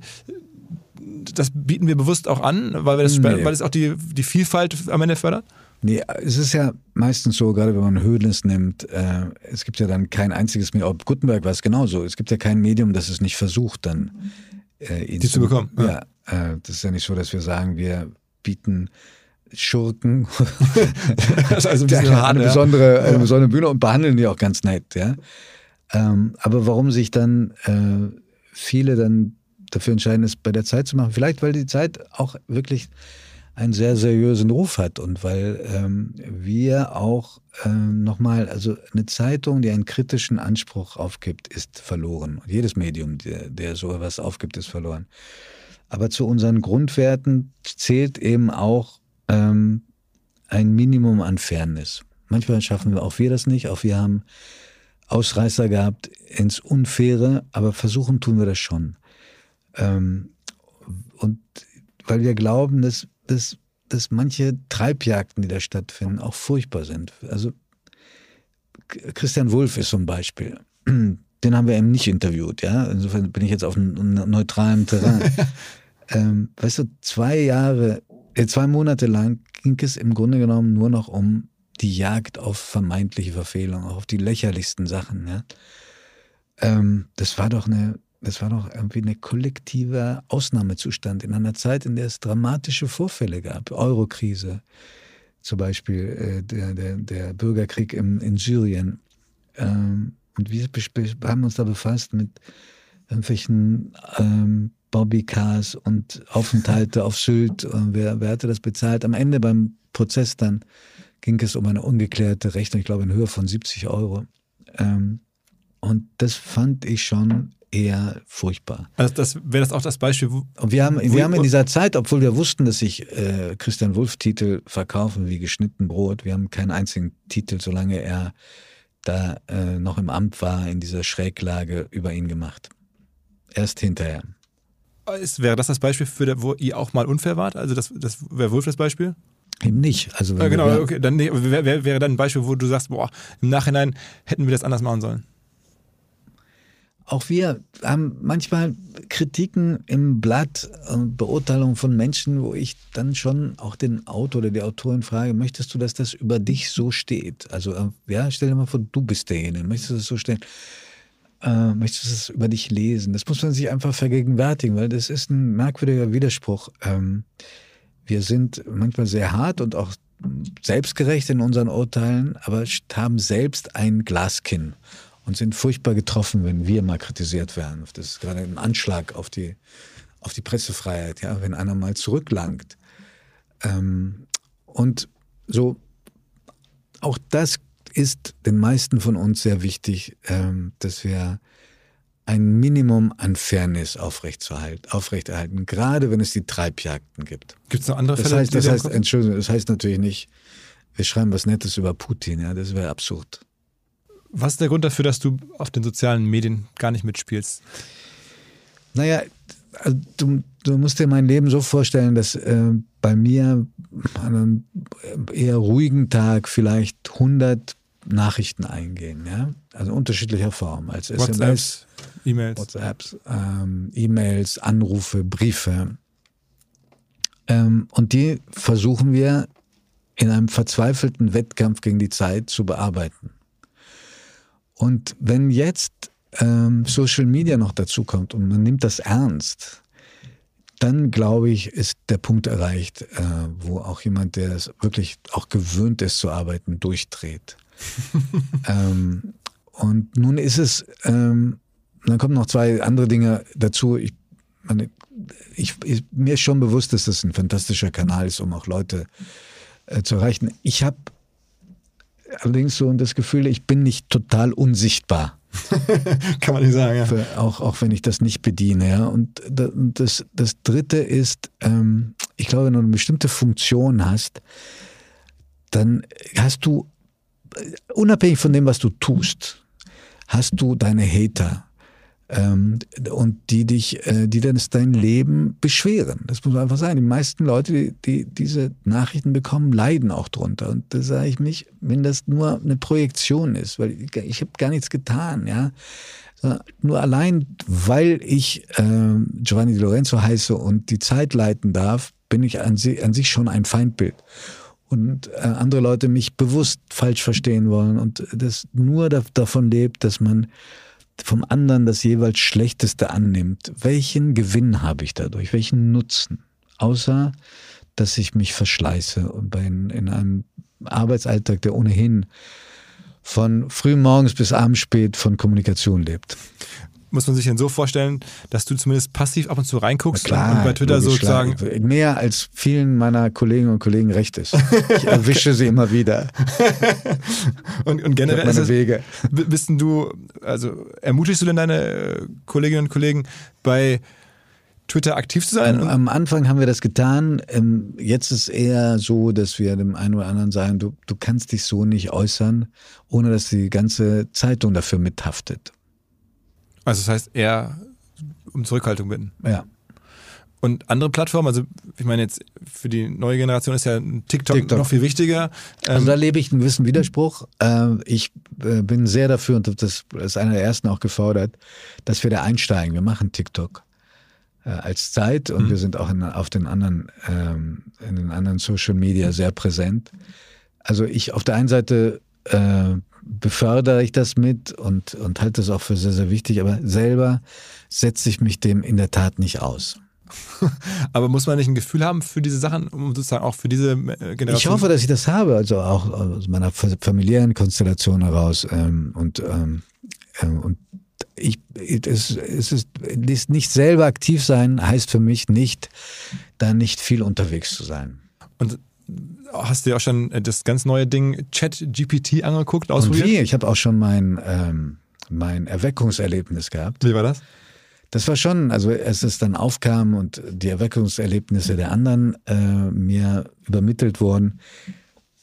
das bieten wir bewusst auch an, weil, wir das, nee. weil es auch die, die Vielfalt am Ende fördert? Nee, es ist ja meistens so, gerade wenn man Höhles nimmt, äh, es gibt ja dann kein einziges Medium, ob Gutenberg war es genauso, es gibt ja kein Medium, das es nicht versucht, dann äh, ihn die zu, zu bekommen. Ja, ja äh, das ist ja nicht so, dass wir sagen, wir bieten Schurken also ein bisschen hart, eine, besondere, eine besondere Bühne und behandeln die auch ganz nett, ja. Ähm, aber warum sich dann äh, viele dann dafür entscheiden, es bei der Zeit zu machen, vielleicht weil die Zeit auch wirklich einen sehr seriösen Ruf hat und weil ähm, wir auch ähm, nochmal, also eine Zeitung, die einen kritischen Anspruch aufgibt, ist verloren. Und jedes Medium, der, der so etwas aufgibt, ist verloren. Aber zu unseren Grundwerten zählt eben auch ähm, ein Minimum an Fairness. Manchmal schaffen wir auch wir das nicht, auch wir haben Ausreißer gehabt ins Unfaire, aber versuchen tun wir das schon. Ähm, und weil wir glauben, dass dass, dass manche Treibjagden, die da stattfinden, auch furchtbar sind. Also Christian Wulff ist ein Beispiel. Den haben wir eben nicht interviewt, ja. Insofern bin ich jetzt auf einem neutralen Terrain. ähm, weißt du, zwei Jahre, zwei Monate lang ging es im Grunde genommen nur noch um die Jagd auf vermeintliche Verfehlungen, auf die lächerlichsten Sachen, ja. Ähm, das war doch eine das war doch irgendwie ein kollektiver Ausnahmezustand in einer Zeit, in der es dramatische Vorfälle gab. Eurokrise, zum Beispiel äh, der, der, der Bürgerkrieg im, in Syrien. Ähm, und wir haben uns da befasst mit irgendwelchen ähm, Bobbycars und Aufenthalte auf Sylt. Und wer, wer hatte das bezahlt? Am Ende beim Prozess dann ging es um eine ungeklärte Rechnung, ich glaube in Höhe von 70 Euro. Ähm, und das fand ich schon eher furchtbar. Also das wäre das auch das Beispiel. Und wir haben, wir haben in dieser Zeit, obwohl wir wussten, dass sich äh, Christian Wulff Titel verkaufen wie geschnitten Brot, wir haben keinen einzigen Titel, solange er da äh, noch im Amt war, in dieser Schräglage über ihn gemacht. Erst hinterher. Ist, wäre das das Beispiel, für der, wo ihr auch mal unfair wart? Also das, das wäre Wulff das Beispiel? Eben nicht. Also ja, genau, okay. Dann wäre wär dann ein Beispiel, wo du sagst, boah, im Nachhinein hätten wir das anders machen sollen auch wir haben manchmal Kritiken im Blatt, Beurteilungen von Menschen, wo ich dann schon auch den Autor oder die Autorin frage, möchtest du, dass das über dich so steht? Also, äh, ja, stell dir mal vor, du bist derjenige, möchtest du das so stellen? Äh, möchtest du das über dich lesen? Das muss man sich einfach vergegenwärtigen, weil das ist ein merkwürdiger Widerspruch. Ähm, wir sind manchmal sehr hart und auch selbstgerecht in unseren Urteilen, aber haben selbst ein Glaskinn und sind furchtbar getroffen, wenn wir mal kritisiert werden. Das ist gerade ein Anschlag auf die, auf die Pressefreiheit, ja, wenn einer mal zurücklangt. Ähm, und so, auch das ist den meisten von uns sehr wichtig, ähm, dass wir ein Minimum an Fairness aufrechterhalten, gerade wenn es die Treibjagden gibt. Gibt es noch andere Das Fälle? heißt, das dir im heißt, Entschuldigung, das heißt natürlich nicht, wir schreiben was Nettes über Putin, ja, das wäre absurd. Was ist der Grund dafür, dass du auf den sozialen Medien gar nicht mitspielst? Naja, also du, du musst dir mein Leben so vorstellen, dass äh, bei mir an einem eher ruhigen Tag vielleicht 100 Nachrichten eingehen, ja, also unterschiedlicher Form, als SMS, WhatsApps, E-Mails. WhatsApps, ähm, E-Mails, Anrufe, Briefe. Ähm, und die versuchen wir in einem verzweifelten Wettkampf gegen die Zeit zu bearbeiten. Und wenn jetzt ähm, Social Media noch dazu kommt und man nimmt das ernst, dann glaube ich, ist der Punkt erreicht, äh, wo auch jemand, der es wirklich auch gewöhnt ist zu arbeiten, durchdreht. ähm, und nun ist es, ähm, dann kommen noch zwei andere Dinge dazu. Ich, meine, ich, ich, mir ist schon bewusst, dass das ein fantastischer Kanal ist, um auch Leute äh, zu erreichen. Ich habe allerdings so das Gefühl, ich bin nicht total unsichtbar. Kann man nicht sagen, ja. Für, auch, auch wenn ich das nicht bediene. Ja. Und da- und das, das Dritte ist, ähm, ich glaube, wenn du eine bestimmte Funktion hast, dann hast du, unabhängig von dem, was du tust, hast du deine Hater. Ähm, und die dich, äh, die dann dein Leben beschweren. Das muss einfach sein. Die meisten Leute, die, die diese Nachrichten bekommen, leiden auch drunter. Und da sage ich mich, wenn das nur eine Projektion ist, weil ich, ich habe gar nichts getan, ja. Sondern Nur allein, weil ich ähm, Giovanni Di Lorenzo heiße und die Zeit leiten darf, bin ich an, si an sich schon ein Feindbild und äh, andere Leute mich bewusst falsch verstehen wollen und das nur da, davon lebt, dass man vom anderen das jeweils Schlechteste annimmt. Welchen Gewinn habe ich dadurch? Welchen Nutzen? Außer, dass ich mich verschleiße und bei, in, in einem Arbeitsalltag, der ohnehin von frühmorgens bis abends spät von Kommunikation lebt. Muss man sich denn so vorstellen, dass du zumindest passiv ab und zu reinguckst Klar, und bei Twitter sozusagen. klar. Mehr als vielen meiner Kolleginnen und Kollegen recht ist. Ich erwische sie immer wieder. Und, und generell habe ist meine es, Wege. bist du, also ermutigst du denn deine äh, Kolleginnen und Kollegen bei Twitter aktiv zu sein? Am, Anfang haben wir das getan. Ähm, Jetzt ist eher so, dass wir dem einen oder anderen sagen, du, du kannst dich so nicht äußern, ohne dass die ganze Zeitung dafür mithaftet. Also das heißt eher um Zurückhaltung bitten. Ja. Und andere Plattformen, also ich meine jetzt für die neue Generation ist ja TikTok, TikTok. noch viel wichtiger. Also Ähm, da lebe ich einen gewissen Widerspruch. Ähm, Ich äh, bin sehr dafür und das ist einer der ersten auch gefordert, dass wir da einsteigen. Wir machen TikTok äh, als Zeit und wir sind auch in, auf den anderen, ähm, in den anderen Social Media sehr präsent. Also ich auf der einen Seite äh, befördere ich das mit und, und halte das auch für sehr, sehr wichtig, aber selber setze ich mich dem in der Tat nicht aus. aber muss man nicht ein Gefühl haben für diese Sachen, um sozusagen auch für diese äh, Generation? Ich hoffe, dass ich das habe, also auch aus meiner fa- familiären Konstellation heraus. Ähm, und ähm, ähm, und ich, es, es ist, ist nicht selber aktiv sein, heißt für mich nicht, da nicht viel unterwegs zu sein. Und hast du dir auch schon äh, das ganz neue Ding ChatGPT angeguckt, Und ausprobiert? wie? Ich habe auch schon mein, ähm, mein Erweckungserlebnis gehabt. Wie war das? Das war schon, also als es dann aufkam und die Erweckungserlebnisse der anderen äh, mir übermittelt wurden,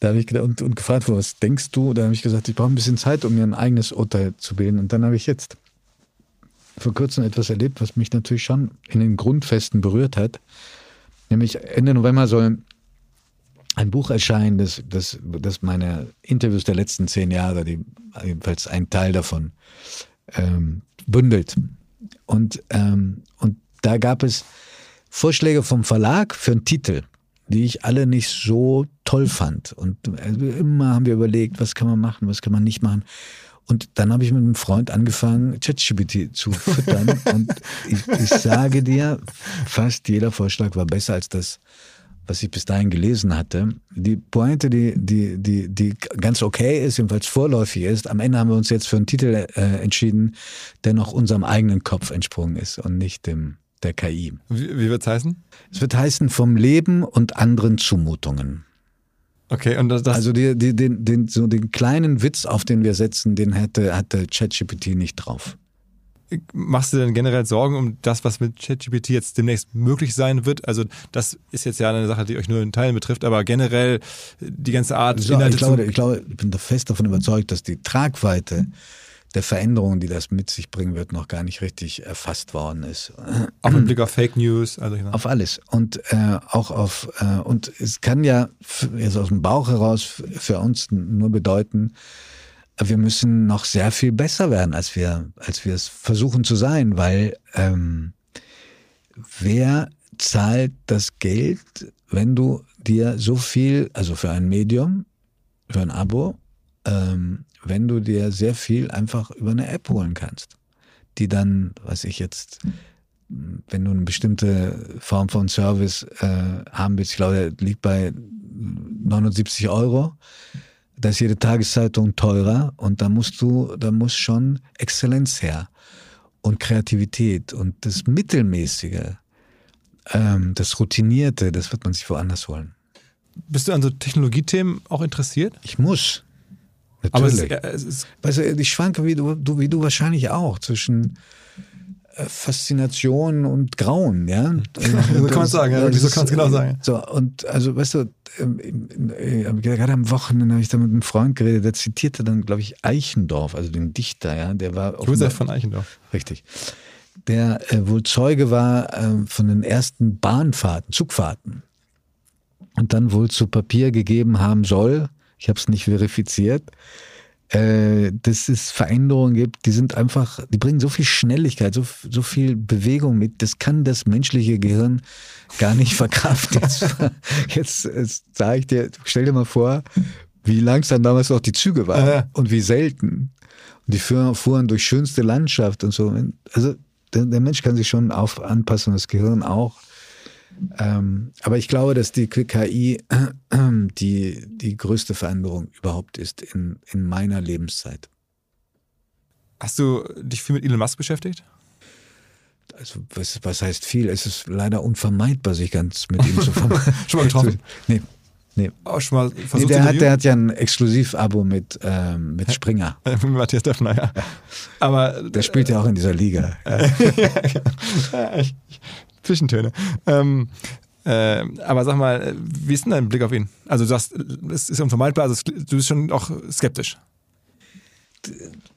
da habe ich gedacht, und, und gefragt, was denkst du? Da habe ich gesagt, ich brauche ein bisschen Zeit, um mir ein eigenes Urteil zu bilden. Und dann habe ich jetzt vor kurzem etwas erlebt, was mich natürlich schon in den Grundfesten berührt hat. Nämlich Ende November soll ein Buch erscheinen, das, das, das meine Interviews der letzten zehn Jahre, die, jedenfalls ein Teil davon, ähm, bündelt. Und, ähm, und da gab es Vorschläge vom Verlag für einen Titel, die ich alle nicht so toll fand. Und also immer haben wir überlegt, was kann man machen, was kann man nicht machen. Und dann habe ich mit einem Freund angefangen, ChatGPT zu füttern. und ich, ich sage dir, fast jeder Vorschlag war besser als das, was ich bis dahin gelesen hatte. Die Pointe, die, die, die, die ganz okay ist, jedenfalls vorläufig ist, am Ende haben wir uns jetzt für einen Titel äh, entschieden, der noch unserem eigenen Kopf entsprungen ist und nicht dem der KI. Wie, wie wird es heißen? Es wird heißen vom Leben und anderen Zumutungen. Okay, und das, das Also die, die, den, den, so den kleinen Witz, auf den wir setzen, den hätte, hatte ChatGPT nicht drauf. Machst du denn generell Sorgen um das, was mit ChatGPT jetzt demnächst möglich sein wird? Also das ist jetzt ja eine Sache, die euch nur in Teilen betrifft, aber generell die ganze Art So, Inhalte ich, glaube, ich glaube, ich bin da fest davon überzeugt, dass die Tragweite der Veränderungen, die das mit sich bringen wird, noch gar nicht richtig erfasst worden ist. auch mit Blick auf Fake News. Also. Auf alles. Und äh, auch auf, äh, und es kann ja jetzt aus dem Bauch heraus für uns nur bedeuten, wir müssen noch sehr viel besser werden, als wir, als wir es versuchen zu sein, weil ähm, wer zahlt das Geld, wenn du dir so viel, also für ein Medium, für ein Abo, ähm, wenn du dir sehr viel einfach über eine App holen kannst, die dann, was ich jetzt, wenn du eine bestimmte Form von Service äh, haben willst, ich glaube, der liegt bei 79 Euro. Da ist jede Tageszeitung teurer und da musst du, da muss schon Exzellenz her und Kreativität und das Mittelmäßige, ähm, das Routinierte, das wird man sich woanders holen. Bist du an so Technologiethemen auch interessiert? Ich muss. Aber es, Natürlich. ist- es ist Weißt du, ich schwanke wie du, du, wie du wahrscheinlich auch zwischen Faszination und Grauen, ja. So kann man's sagen, ja, wirklich, so kann ist, genau äh, sagen. So, und also, weißt du, ähm, äh, gerade am Wochenende habe ich da mit einem Freund geredet, der zitierte dann, glaube ich, Eichendorff, also den Dichter, ja, der war Josef von Eichendorff. Richtig. Der äh, wohl Zeuge war äh, von den ersten Bahnfahrten, Zugfahrten. Und dann wohl zu Papier gegeben haben soll, ich habe es nicht verifiziert, äh, dass es Veränderungen gibt, die sind einfach, die bringen so viel Schnelligkeit, so, so viel Bewegung mit, das kann das menschliche Gehirn gar nicht verkraften. Jetzt, jetzt, jetzt sage ich dir, stell dir mal vor, wie langsam damals auch die Züge waren Ja. und wie selten. Und die fuhren, fuhren durch schönste Landschaft und so. Also der, der Mensch kann sich schon auf anpassen, das Gehirn auch. Ähm, aber ich glaube, dass die KI die, die größte Veränderung überhaupt ist in, in meiner Lebenszeit. Hast du dich viel mit Elon Musk beschäftigt? Also was, was heißt viel? Es ist leider unvermeidbar, sich ganz mit ihm zu vermeiden. Schon mal getroffen? Nee, nee. Auch schon mal nee versucht der, zu hat, der hat ja ein Exklusivabo mit, ähm, mit Springer. Mit Matthias Deffner, ja. Aber Der spielt ja auch in dieser Liga. ja, ich- Zwischentöne. Ähm, äh, aber sag mal, äh, wie ist denn dein Blick auf ihn? Also du sagst, es ist unvermeidbar, also du bist schon auch skeptisch.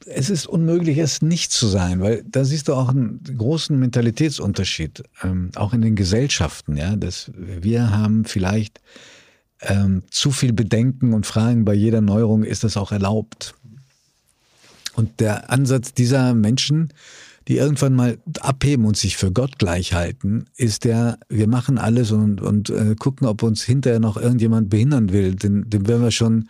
es ist unmöglich, es nicht zu sein, weil da siehst du auch einen großen Mentalitätsunterschied, ähm, auch in den Gesellschaften. Ja, dass wir haben vielleicht ähm, zu viel Bedenken und Fragen bei jeder Neuerung, ist das auch erlaubt? Und der Ansatz dieser Menschen, die irgendwann mal abheben und sich für Gott gleich halten, ist der, wir machen alles und, und äh, gucken, ob uns hinterher noch irgendjemand behindern will. Den, den werden wir schon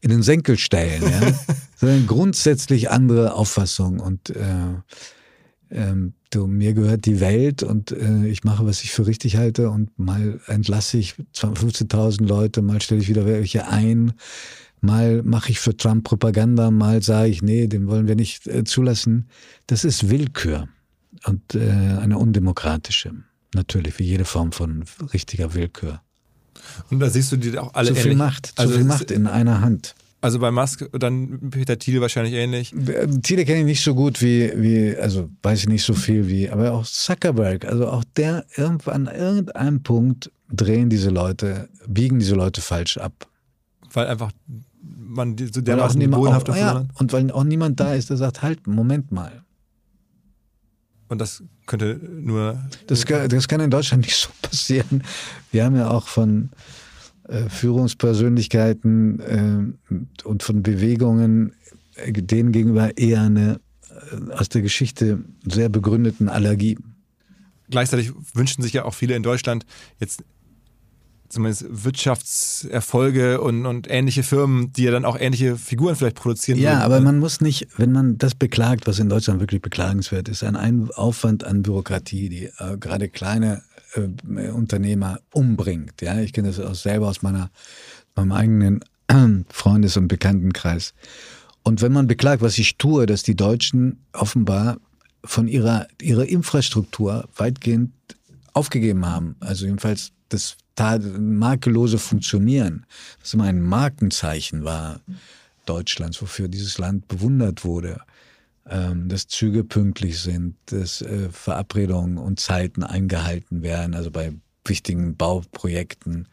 in den Senkel stellen. Ja? Sondern grundsätzlich andere Auffassung. Und äh, ähm, du, mir gehört die Welt und äh, ich mache, was ich für richtig halte und mal entlasse ich 15.000 Leute, mal stelle ich wieder welche ein, mal mache ich für Trump Propaganda, mal sage ich, nee, den wollen wir nicht äh, zulassen. Das ist Willkür und äh, eine undemokratische. Natürlich, wie jede Form von richtiger Willkür. Und da siehst du die auch alle zu viel ähnlich. Macht, zu also, viel es Macht in einer Hand. also bei Musk, dann Peter Thiel wahrscheinlich ähnlich. Thiele kenne ich nicht so gut wie, wie, also weiß ich nicht so viel wie, aber auch Zuckerberg, also auch der irgendwann an irgendeinem Punkt drehen diese Leute, biegen diese Leute falsch ab. Weil einfach man so dermaßen bodenhaft auf ja, und weil auch niemand da ist, der sagt, halt, Moment mal. Und das könnte nur Das, kann- das kann in Deutschland nicht so passieren. Wir haben ja auch von äh, Führungspersönlichkeiten äh, und von Bewegungen äh, denen gegenüber eher eine äh, aus der Geschichte sehr begründeten Allergie. gleichzeitig wünschen sich ja auch viele in Deutschland jetzt zumindest Wirtschaftserfolge und, und ähnliche Firmen, die ja dann auch ähnliche Figuren vielleicht produzieren. Ja, würden. aber man muss nicht, wenn man das beklagt, was in Deutschland wirklich beklagenswert ist, ein Ein- Aufwand an Bürokratie, die äh, gerade kleine äh, Unternehmer umbringt. Ja, ich kenne das auch selber aus meiner, meinem eigenen Freundes- und Bekanntenkreis. Und wenn man beklagt, was ich tue, dass die Deutschen offenbar von ihrer, ihrer Infrastruktur weitgehend aufgegeben haben, also jedenfalls das makellose Funktionieren, was immer ein Markenzeichen war Deutschlands, wofür dieses Land bewundert wurde, ähm, dass Züge pünktlich sind, dass äh, Verabredungen und Zeiten eingehalten werden, also bei wichtigen Bauprojekten,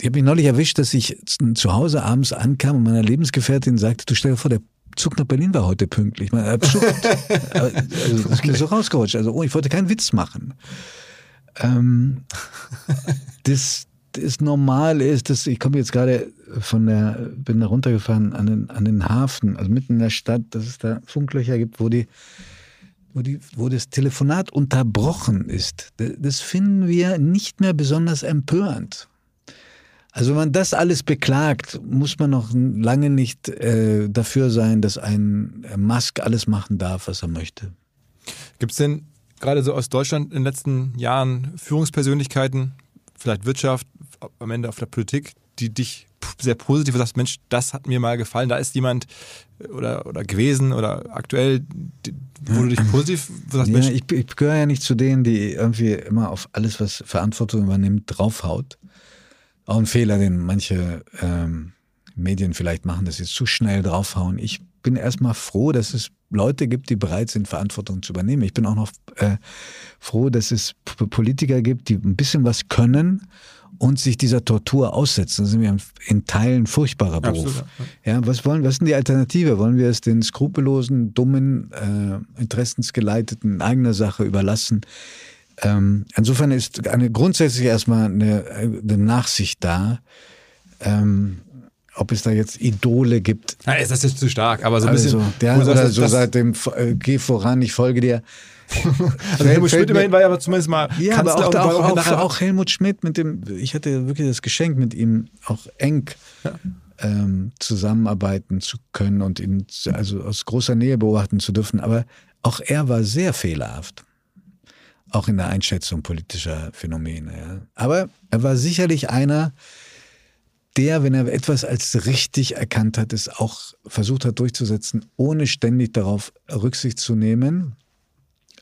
ich habe mich neulich erwischt, dass ich zu Hause abends ankam und meiner Lebensgefährtin sagte, du stell dir vor, der Zug nach Berlin war heute pünktlich. Man, absurd. also, das ist so rausgerutscht. Also, oh, ich wollte keinen Witz machen. Ähm, das, das normal ist, dass ich komme jetzt gerade von der, bin da runtergefahren an den, an den Hafen, also mitten in der Stadt, dass es da Funklöcher gibt, wo die, wo, die, wo das Telefonat unterbrochen ist. Das finden wir nicht mehr besonders empörend. Also wenn man das alles beklagt, muss man noch lange nicht äh, dafür sein, dass ein Musk alles machen darf, was er möchte. Gibt es denn gerade so aus Deutschland in den letzten Jahren Führungspersönlichkeiten, vielleicht Wirtschaft, am Ende auf der Politik, die dich sehr positiv sagst, Mensch, das hat mir mal gefallen, da ist jemand oder, oder gewesen oder aktuell, wo du dich positiv sagst, ja, ich, ich gehöre ja nicht zu denen, die irgendwie immer auf alles, was Verantwortung übernimmt, draufhaut. Auch ein Fehler, den manche ähm, Medien vielleicht machen, dass sie zu schnell draufhauen. Ich bin erstmal froh, dass es Leute gibt, die bereit sind, Verantwortung zu übernehmen. Ich bin auch noch äh, froh, dass es Politiker gibt, die ein bisschen was können und sich dieser Tortur aussetzen. Das ist mir in Teilen furchtbarer Beruf. Absolut, ja. ja. was wollen, was ist denn die Alternative? Wollen wir es den skrupellosen, dummen, äh, interessensgeleiteten eigener Sache überlassen? Ähm, insofern ist eine grundsätzlich erstmal eine, eine Nachsicht da. Ähm, ob es da jetzt Idole gibt. Na, ist das jetzt zu stark, aber so ein bisschen. Also, der, oder das, so das, seit dem äh, Geh voran, ich folge dir. also Helmut Schmidt immerhin war ja aber zumindest mal ja, Kanzler aber auch, auch, auch, auch, Helmut Schmidt mit dem, ich hatte wirklich das Geschenk mit ihm auch eng ja. ähm, zusammenarbeiten zu können und ihn also aus großer Nähe beobachten zu dürfen. Aber auch er war sehr fehlerhaft auch in der Einschätzung politischer Phänomene. Ja. Aber er war sicherlich einer, der, wenn er etwas als richtig erkannt hat, es auch versucht hat durchzusetzen, ohne ständig darauf Rücksicht zu nehmen,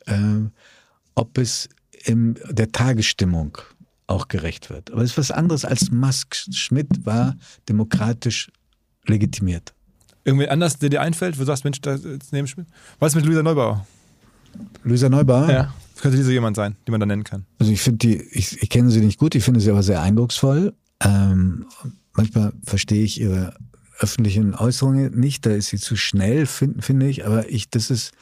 äh, ob es in der Tagesstimmung auch gerecht wird. Aber es ist was anderes als Musk. Schmidt war demokratisch legitimiert. Irgendwie anders, der dir einfällt, wo du sagst, Mensch, da ist neben Schmidt. Was ist mit Luisa Neubauer? Luisa Neubauer? Ja. Das könnte diese jemand sein, die man da nennen kann. Also ich finde die, ich, ich kenne sie nicht gut, ich finde sie aber sehr eindrucksvoll. Ähm, manchmal verstehe ich ihre öffentlichen Äußerungen nicht, da ist sie zu schnell, finde find ich, aber ich, das ist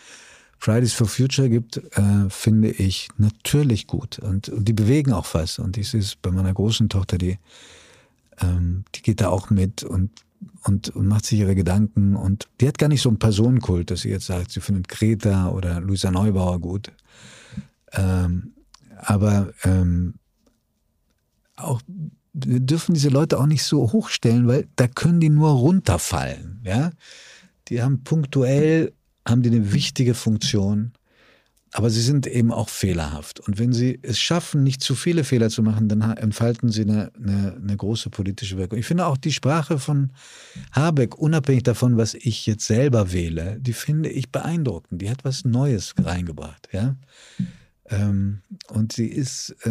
Fridays for Future gibt, äh, finde ich natürlich gut. Und, und, die bewegen auch was. Und ich sehe es bei meiner großen Tochter, die, ähm, die geht da auch mit und, und, und macht sich ihre Gedanken. Und die hat gar nicht so einen Personenkult, dass sie jetzt sagt, sie findet Greta oder Luisa Neubauer gut. Ähm, aber ähm, auch wir dürfen diese Leute auch nicht so hochstellen, weil da können die nur runterfallen. Ja, die haben punktuell haben die eine wichtige Funktion, aber sie sind eben auch fehlerhaft. Und wenn sie es schaffen, nicht zu viele Fehler zu machen, dann entfalten sie eine, eine, eine große politische Wirkung. Ich finde auch die Sprache von Habeck, unabhängig davon, was ich jetzt selber wähle, die finde ich beeindruckend. Die hat was Neues reingebracht. Ja. Ähm, und sie ist, äh,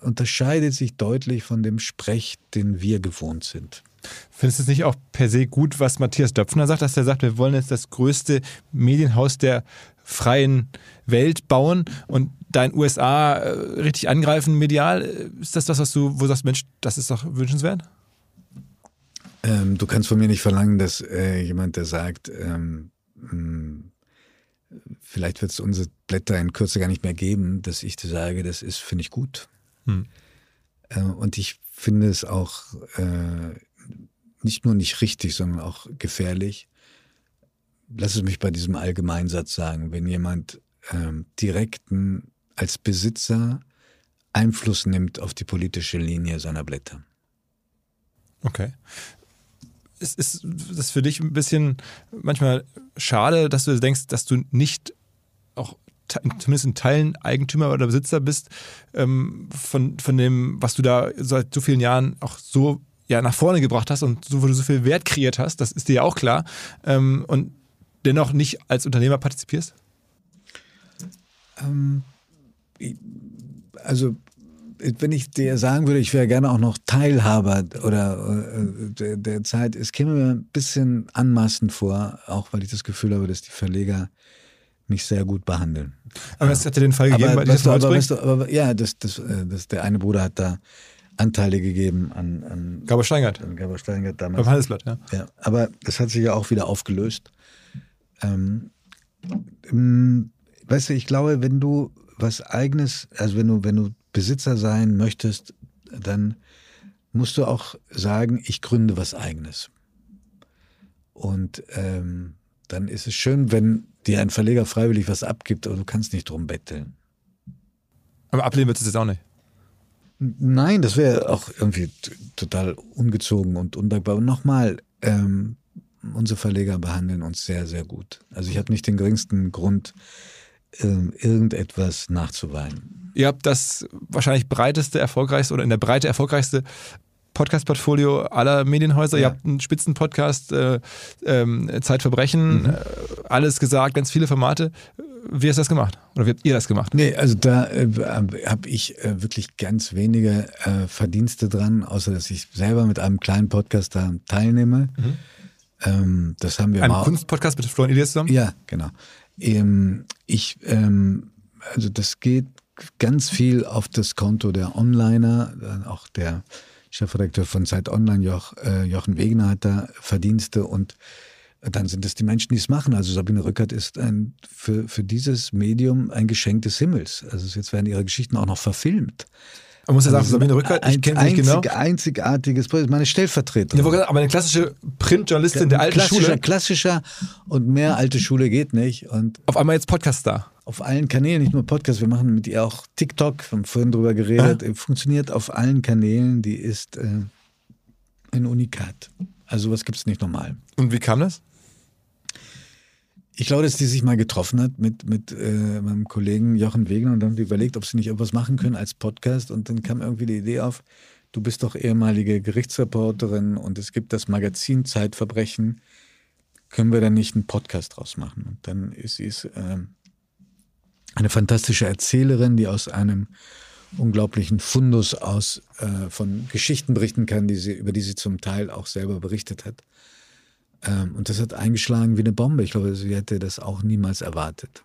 unterscheidet sich deutlich von dem Sprech, den wir gewohnt sind. Findest du es nicht auch per se gut, was Matthias Döpfner sagt, dass er sagt, wir wollen jetzt das größte Medienhaus der freien Welt bauen und dein USA äh, richtig angreifen medial? Ist das das, was du, wo du sagst, Mensch, das ist doch wünschenswert? Ähm, du kannst von mir nicht verlangen, dass äh, jemand, der sagt, ähm, hm, vielleicht wird es unsere Blätter in Kürze gar nicht mehr geben, dass ich dir sage, das ist, finde ich gut. Hm. Äh, und ich finde es auch äh, nicht nur nicht richtig, sondern auch gefährlich. Lass es mich bei diesem Allgemeinsatz sagen, wenn jemand ähm, direkten als Besitzer Einfluss nimmt auf die politische Linie seiner Blätter. Okay ist, ist das für dich ein bisschen manchmal schade, dass du denkst, dass du nicht auch zumindest in Teilen Eigentümer oder Besitzer bist ähm, von, von dem, was du da seit so vielen Jahren auch so ja, nach vorne gebracht hast und so, wo du so viel Wert kreiert hast, das ist dir ja auch klar, ähm, und dennoch nicht als Unternehmer partizipierst? Ähm, also wenn ich dir sagen würde, ich wäre gerne auch noch Teilhaber oder äh, der, der, Zeit, es käme mir ein bisschen anmaßend vor, auch weil ich das Gefühl habe, dass die Verleger mich sehr gut behandeln. Aber es hat ja den Fall gegeben, aber, bei weißt du, aber, weißt du, aber, ja, das, das, äh, das, der eine Bruder hat da Anteile gegeben an, an Gabor Steingart. An Gabor Steingart damals. Beim Handelsblatt, ja. ja. Aber das hat sich ja auch wieder aufgelöst. Ähm, ähm, weißt du, ich glaube, wenn du was eigenes, also wenn du, wenn du Besitzer sein möchtest, dann musst du auch sagen, ich gründe was eigenes. Und ähm, dann ist es schön, wenn dir ein Verleger freiwillig was abgibt, aber du kannst nicht drum betteln. Aber ablehnen wird es jetzt auch nicht. Nein, das wäre auch irgendwie total ungezogen und undankbar. Und nochmal, ähm, unsere Verleger behandeln uns sehr, sehr gut. Also ich habe nicht den geringsten Grund, irgendetwas nachzuweinen. Ihr habt das wahrscheinlich breiteste, erfolgreichste oder in der Breite erfolgreichste Podcast-Portfolio aller Medienhäuser. Ja. Ihr habt einen Spitzenpodcast, äh, äh, Zeitverbrechen, mhm. äh, alles gesagt, ganz viele Formate. Wie hast du das gemacht? Oder wie habt ihr das gemacht? Nee, also da äh, habe ich äh, wirklich ganz wenige äh, Verdienste dran, außer dass ich selber mit einem kleinen Podcast da teilnehme. Mhm. Ähm, das haben wir Ein Kunstpodcast mit Florian Elias zusammen? Ja, genau. Ähm, ich, ähm, also das geht ganz viel auf das Konto der Onliner, äh, auch der Chefredakteur von Zeit Online, Joch, äh, Jochen Wegener, hat da Verdienste und dann sind es die Menschen, die es machen. Also Sabine Rückert ist ein, für, für dieses Medium ein Geschenk des Himmels. Also jetzt werden ihre Geschichten auch noch verfilmt. Man muss ja sagen, also Sabine Rückert, ich kenne sie nicht genau. Einzigartiges Projekt, meine Stellvertreterin. Ja, aber eine klassische Printjournalistin der alten klassischer, Schule. Klassischer und mehr alte Schule geht nicht. Und Auf einmal jetzt Podcast da. Auf allen Kanälen, nicht nur Podcast, wir machen mit ihr auch TikTok, wir haben vorhin drüber geredet. Ja. Funktioniert auf allen Kanälen, die ist äh, ein Unikat. Also was gibt es nicht normal. Und wie kam das? Ich glaube, dass die sich mal getroffen hat mit, mit äh, meinem Kollegen Jochen Wegner und dann haben die überlegt, ob sie nicht irgendwas machen können als Podcast. Und dann kam irgendwie die Idee auf, du bist doch ehemalige Gerichtsreporterin und es gibt das Magazin Zeitverbrechen. Können wir da nicht einen Podcast draus machen? Und dann ist sie äh, eine fantastische Erzählerin, die aus einem unglaublichen Fundus aus äh, von Geschichten berichten kann, die sie, über die sie zum Teil auch selber berichtet hat. Ähm, und das hat eingeschlagen wie eine Bombe. Ich glaube, sie hätte das auch niemals erwartet.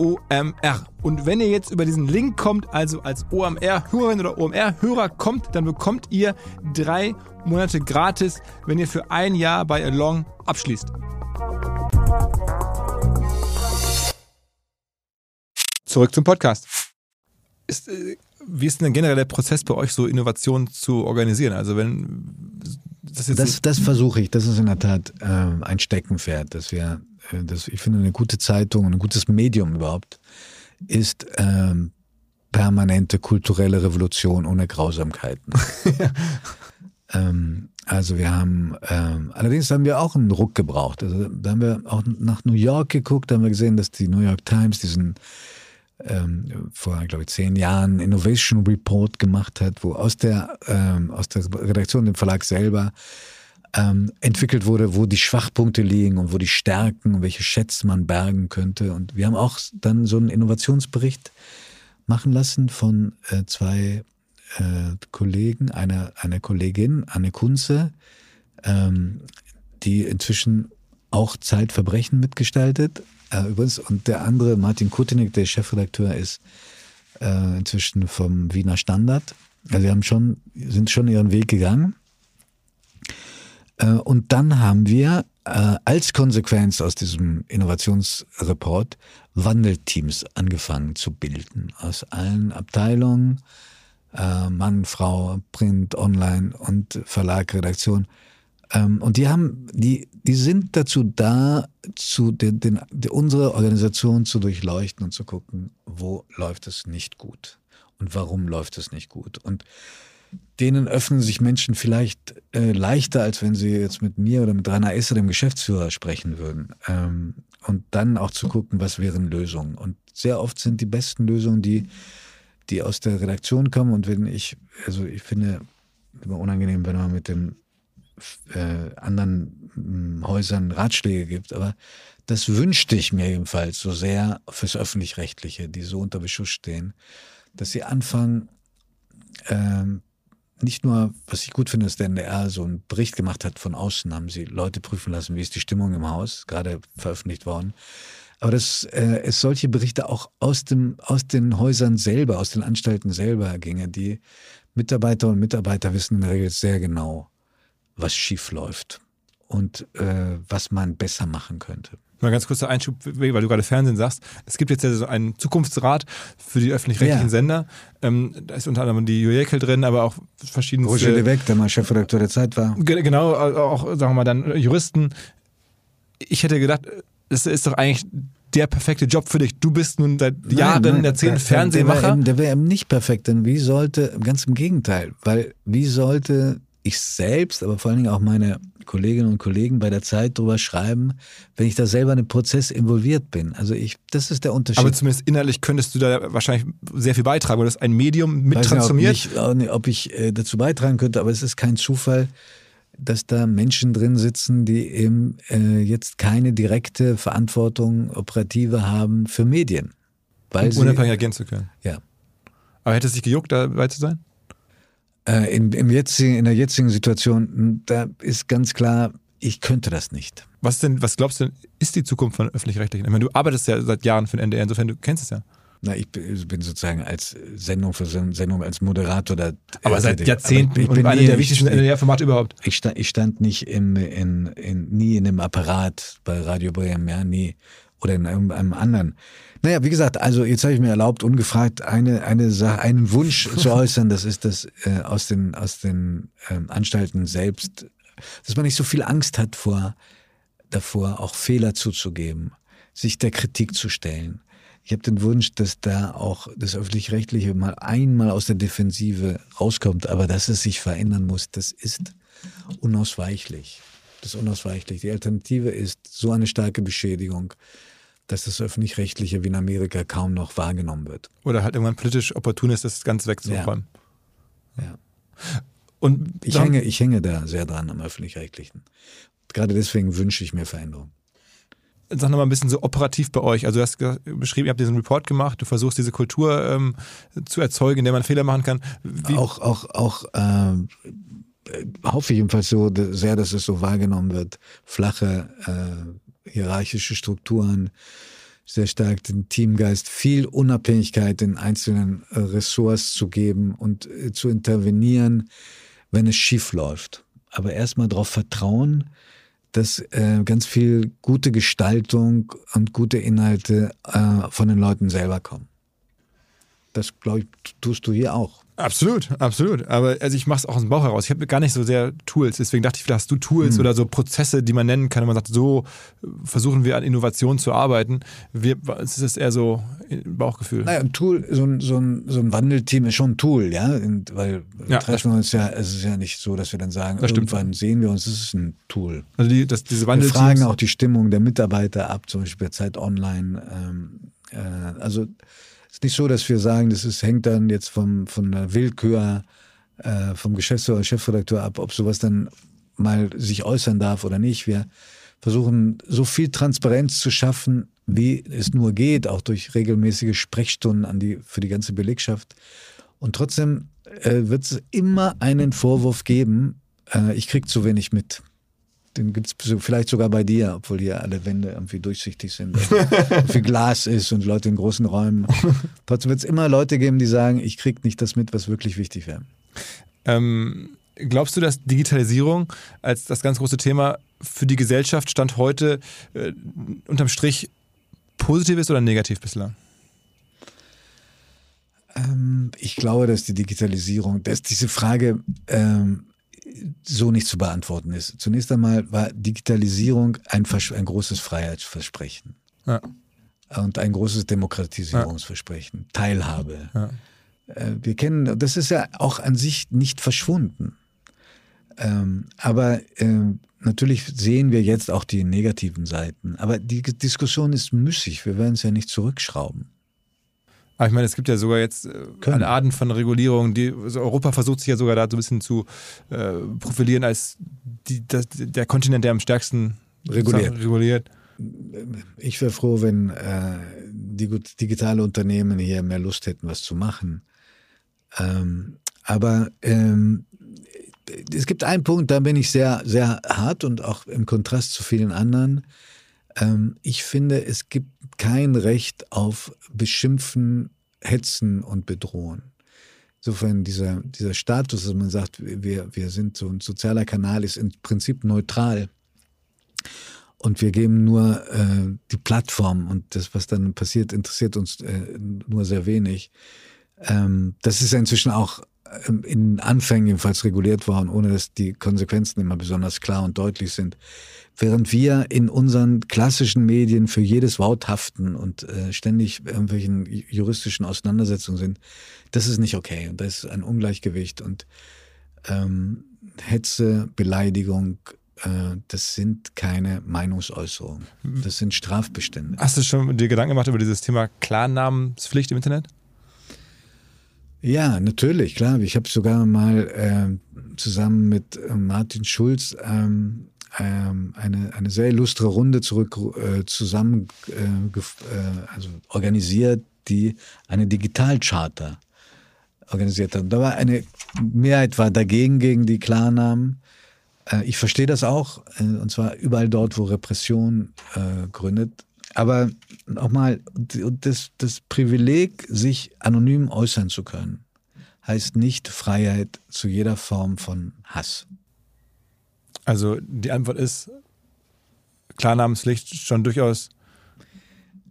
OMR. Und wenn ihr jetzt über diesen Link kommt, also als OMR-Hörerin oder OMR-Hörer kommt, dann bekommt ihr drei Monate gratis, wenn ihr für ein Jahr bei Along abschließt. Zurück zum Podcast. Ist, äh, wie ist denn generell der Prozess bei euch, so Innovationen zu organisieren? Also wenn das das, das versuche ich. Das ist in der Tat äh, ein Steckenpferd, dass wir, das, ich finde, eine gute Zeitung, ein gutes Medium überhaupt ist ähm, permanente kulturelle Revolution ohne Grausamkeiten. ähm, also wir haben, ähm, allerdings haben wir auch einen Ruck gebraucht. Also da haben wir auch nach New York geguckt, da haben wir gesehen, dass die New York Times diesen ähm, vor, glaube ich, zehn Jahren Innovation Report gemacht hat, wo aus der, ähm, aus der Redaktion, dem Verlag selber, ähm, entwickelt wurde, wo die Schwachpunkte liegen und wo die Stärken und welche Schätze man bergen könnte. Und wir haben auch dann so einen Innovationsbericht machen lassen von äh, zwei äh, Kollegen, einer eine Kollegin, Anne Kunze, ähm, die inzwischen auch Zeitverbrechen mitgestaltet äh, übrigens, und der andere, Martin Kutinek, der Chefredakteur ist äh, inzwischen vom Wiener Standard. Also wir haben schon, sind schon ihren Weg gegangen. Äh, und dann haben wir äh, als Konsequenz aus diesem Innovationsreport Wandelteams angefangen zu bilden. Aus allen Abteilungen, äh, Mann, Frau, Print, Online und Verlag, Redaktion. Ähm, und die haben, die, die sind dazu da, zu den, den, unsere Organisation zu durchleuchten und zu gucken, wo läuft es nicht gut und warum läuft es nicht gut. Und denen öffnen sich Menschen vielleicht äh, leichter, als wenn sie jetzt mit mir oder mit Rainer Esser, dem Geschäftsführer, sprechen würden. Ähm, und dann auch zu gucken, was wären Lösungen. Und sehr oft sind die besten Lösungen die, die aus der Redaktion kommen. Und wenn ich, also ich finde immer unangenehm, wenn man mit dem äh, anderen hm, Häusern Ratschläge gibt, aber das wünschte ich mir jedenfalls so sehr fürs Öffentlich-Rechtliche, die so unter Beschuss stehen, dass sie anfangen, ähm, nicht nur, was ich gut finde, dass der NDR so einen Bericht gemacht hat von außen, haben sie Leute prüfen lassen, wie ist die Stimmung im Haus, gerade veröffentlicht worden. Aber dass äh, es solche Berichte auch aus, dem, aus den Häusern selber, aus den Anstalten selber ginge. Die Mitarbeiter und Mitarbeiter wissen in der Regel sehr genau, was schief läuft und äh, was man besser machen könnte. Mal ganz kurzer Einschub, weil du gerade Fernsehen sagst. Es gibt jetzt ja so einen Zukunftsrat für die öffentlich-rechtlichen ja. Sender. Ähm, da ist unter anderem die Jekyll drin, aber auch verschiedene. Roger de Weg, der mal Chefredakteur der Zeit war. Genau, auch, sagen wir mal, dann Juristen. Ich hätte gedacht, es ist doch eigentlich der perfekte Job für dich. Du bist nun seit Jahren, nein, Jahrzehnten Fernsehmacher. Der wäre eben nicht perfekt, denn wie sollte, ganz im Gegenteil, weil wie sollte ich selbst, aber vor allen Dingen auch meine Kolleginnen und Kollegen bei der Zeit drüber schreiben, wenn ich da selber in den Prozess involviert bin. Also ich, das ist der Unterschied. Aber zumindest innerlich könntest du da wahrscheinlich sehr viel beitragen, weil das ein Medium mit Weiß transformiert. Nicht, ob ich, ob ich äh, dazu beitragen könnte, aber es ist kein Zufall, dass da Menschen drin sitzen, die eben äh, jetzt keine direkte Verantwortung operative haben für Medien. Weil um unabhängig agieren zu können. Ja. Aber hätte es sich gejuckt, dabei zu sein? Äh, in, im jetzigen, in der jetzigen Situation, da ist ganz klar, ich könnte das nicht. Was denn, was glaubst du, ist die Zukunft von öffentlich-rechtlichen? Ich meine, du arbeitest ja seit Jahren für den NDR, insofern du kennst es ja. Na, ich bin sozusagen als Sendung für Sendung als Moderator da. Aber seit Jahrzehnten ich bin einer der wichtigsten NDR-Formate überhaupt. Ich stand, ich stand nicht im, in, in, nie in einem Apparat bei Radio Bremen, ja, nie. Oder in irgendeinem anderen. Naja, wie gesagt, also jetzt habe ich mir erlaubt, ungefragt eine, eine Sache, einen Wunsch zu äußern. Das ist das äh, aus den, aus den ähm, Anstalten selbst, dass man nicht so viel Angst hat vor, davor, auch Fehler zuzugeben, sich der Kritik zu stellen. Ich habe den Wunsch, dass da auch das öffentlich-rechtliche mal einmal aus der Defensive rauskommt, aber dass es sich verändern muss, das ist unausweichlich. Das ist unausweichlich. Die Alternative ist so eine starke Beschädigung, dass das öffentlich-rechtliche wie in Amerika kaum noch wahrgenommen wird. Oder halt irgendwann politisch opportun ist, das ganz wegzuräumen. Ja. ja. Und ich hänge, ich hänge da sehr dran am öffentlich-rechtlichen. Gerade deswegen wünsche ich mir Veränderung. Sag nochmal ein bisschen so operativ bei euch. Also du hast beschrieben, ihr habt diesen Report gemacht, du versuchst diese Kultur ähm, zu erzeugen, in der man Fehler machen kann. Wie auch, auch, auch äh, hoffe ich jedenfalls so sehr, dass es so wahrgenommen wird. Flache äh, hierarchische Strukturen, sehr stark den Teamgeist, viel Unabhängigkeit in einzelnen äh, Ressorts zu geben und äh, zu intervenieren, wenn es schief läuft. Aber erstmal darauf vertrauen, dass äh, ganz viel gute Gestaltung und gute Inhalte äh, von den Leuten selber kommen. das, glaube ich, tust du hier auch. Absolut, absolut. Aber also ich mache es auch aus dem Bauch heraus. Ich habe gar nicht so sehr Tools. Deswegen dachte ich, vielleicht hast du Tools mhm. oder so Prozesse, die man nennen kann. Und man sagt, so versuchen wir an Innovation zu arbeiten. Wir, es ist eher so Bauchgefühl. Naja, ein Tool, so ein, so ein, so ein Wandelteam ist schon ein Tool, ja. Und, weil ja. treffen wir uns ja, es ist ja nicht so, dass wir dann sagen, das irgendwann stimmt. sehen wir uns, es ist ein Tool. Also die, das, diese wir fragen auch die Stimmung der Mitarbeiter ab, zum Beispiel bei Zeit Online. Ähm, äh, also ist nicht so, dass wir sagen, das ist, hängt dann jetzt vom, von der Willkür äh, vom Geschäftsführer, Chefredakteur ab, ob sowas dann mal sich äußern darf oder nicht. Wir versuchen so viel Transparenz zu schaffen, wie es nur geht, auch durch regelmäßige Sprechstunden an die, für die ganze Belegschaft. Und trotzdem äh, wird es immer einen Vorwurf geben, äh, ich krieg zu wenig mit. Den gibt es vielleicht sogar bei dir, obwohl hier alle Wände irgendwie durchsichtig sind. viel Glas ist und Leute in großen Räumen. Trotzdem wird es immer Leute geben, die sagen, ich krieg nicht das mit, was wirklich wichtig wäre. Ähm, glaubst du, dass Digitalisierung als das ganz große Thema für die Gesellschaft Stand heute äh, unterm Strich positiv ist oder negativ bislang? Ähm, ich glaube, dass die Digitalisierung, dass diese Frage ähm, so nicht zu beantworten ist. Zunächst einmal war Digitalisierung ein, ein großes Freiheitsversprechen. Ja. Und ein großes Demokratisierungsversprechen, ja. Teilhabe. Ja. Äh, wir kennen, das ist ja auch an sich nicht verschwunden. Ähm, aber äh, natürlich sehen wir jetzt auch die negativen Seiten. Aber die Diskussion ist müßig. Wir werden es ja nicht zurückschrauben. Aber ich meine, es gibt ja sogar jetzt äh, Arten von Regulierung. Die, also Europa versucht sich ja sogar da so ein bisschen zu äh, profilieren als die, das, der Kontinent, der am stärksten reguliert. reguliert. Ich wäre froh, wenn äh, die digitale Unternehmen hier mehr Lust hätten, was zu machen. Ähm, aber ähm, es gibt einen Punkt, da bin ich sehr, sehr hart und auch im Kontrast zu vielen anderen. Ähm, ich finde, es gibt kein Recht auf Beschimpfen, Hetzen und Bedrohen. Insofern dieser, dieser Status, dass man sagt, wir, wir sind so ein sozialer Kanal, ist im Prinzip neutral. Und wir geben nur äh, die Plattform und das, was dann passiert, interessiert uns äh, nur sehr wenig. Ähm, das ist ja inzwischen auch in Anfängen jedenfalls reguliert worden, ohne dass die Konsequenzen immer besonders klar und deutlich sind. Während wir in unseren klassischen Medien für jedes Wort haften und äh, ständig irgendwelchen juristischen Auseinandersetzungen sind, das ist nicht okay. Und das ist ein Ungleichgewicht. Und ähm, Hetze, Beleidigung, äh, das sind keine Meinungsäußerungen. Das sind Strafbestände. Hast du schon dir Gedanken gemacht über dieses Thema Klarnamenspflicht im Internet? Ja, natürlich, klar. Ich habe sogar mal äh, zusammen mit äh, Martin Schulz ähm, ähm, eine, eine sehr illustre Runde zurück äh, zusammen äh, äh, also organisiert, die eine Digitalcharta organisiert hat. Da war eine Mehrheit war dagegen gegen die Klarnamen. Äh, ich verstehe das auch, äh, und zwar überall dort, wo Repression äh, gründet. Aber nochmal, das, das Privileg, sich anonym äußern zu können, heißt nicht Freiheit zu jeder Form von Hass. Also die Antwort ist Klarnamenspflicht schon durchaus.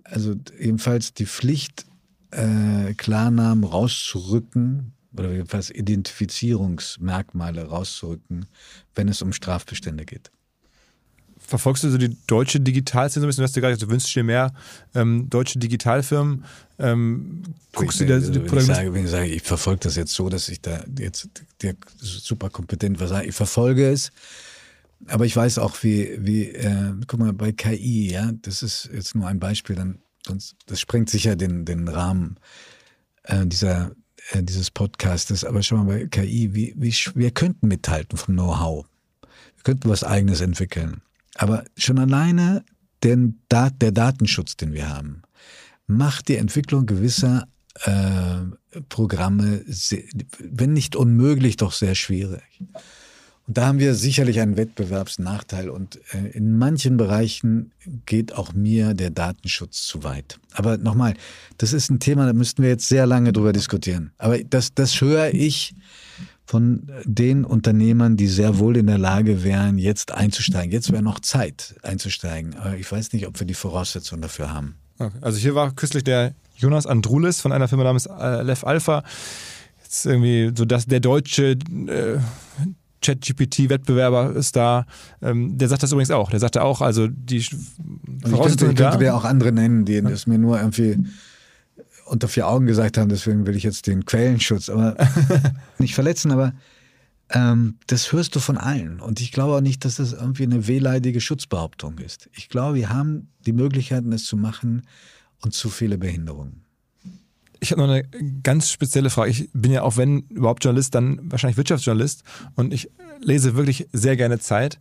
Also ebenfalls die Pflicht, äh, Klarnamen rauszurücken oder jedenfalls Identifizierungsmerkmale rauszurücken, wenn es um Strafbestände geht verfolgst du so die deutsche Digitalszene so ein bisschen? Du hast dir gerade gesagt, du wünschst dir mehr ähm, deutsche Digitalfirmen. Ähm, guckst ich, du da also, wenn, ich sage, wenn ich sage, ich verfolge das jetzt so, dass ich da jetzt der super kompetent was sage, ich verfolge es. Aber ich weiß auch, wie, wie äh, guck mal, bei KI, ja, das ist jetzt nur ein Beispiel, dann, sonst, das sprengt sicher den, den Rahmen äh, dieser, äh, dieses Podcastes. Aber schau mal, bei KI, wie, wie, wir könnten mithalten vom Know-how. Wir könnten was Eigenes entwickeln. Aber schon alleine den Dat der Datenschutz, den wir haben, macht die Entwicklung gewisser äh, Programme, sehr, wenn nicht unmöglich, doch sehr schwierig. Und da haben wir sicherlich einen Wettbewerbsnachteil und äh, in manchen Bereichen geht auch mir der Datenschutz zu weit. Aber nochmal, das ist ein Thema, da müssten wir jetzt sehr lange drüber diskutieren. Aber das, das höre ich von den Unternehmern, die sehr wohl in der Lage wären, jetzt einzusteigen. Jetzt wäre noch Zeit einzusteigen. Aber ich weiß nicht, ob wir die Voraussetzungen dafür haben. Okay. Also hier war kürzlich der Jonas Andrulis von einer Firma namens äh, Lef Alpha. Jetzt irgendwie so, dass der deutsche äh, ChatGPT-Wettbewerber ist da. Ähm, der sagt das übrigens auch. Der sagte auch, also die ich könnte, ich könnte dir auch andere nennen, die es mir nur irgendwie unter vier Augen gesagt haben, deswegen will ich jetzt den Quellenschutz aber nicht verletzen, aber ähm, das hörst du von allen. Und ich glaube auch nicht, dass das irgendwie eine wehleidige Schutzbehauptung ist. Ich glaube, wir haben die Möglichkeiten, es zu machen und zu viele Behinderungen. Ich habe noch eine ganz spezielle Frage. Ich bin ja auch, wenn überhaupt Journalist, dann wahrscheinlich Wirtschaftsjournalist und ich lese wirklich sehr gerne Zeit.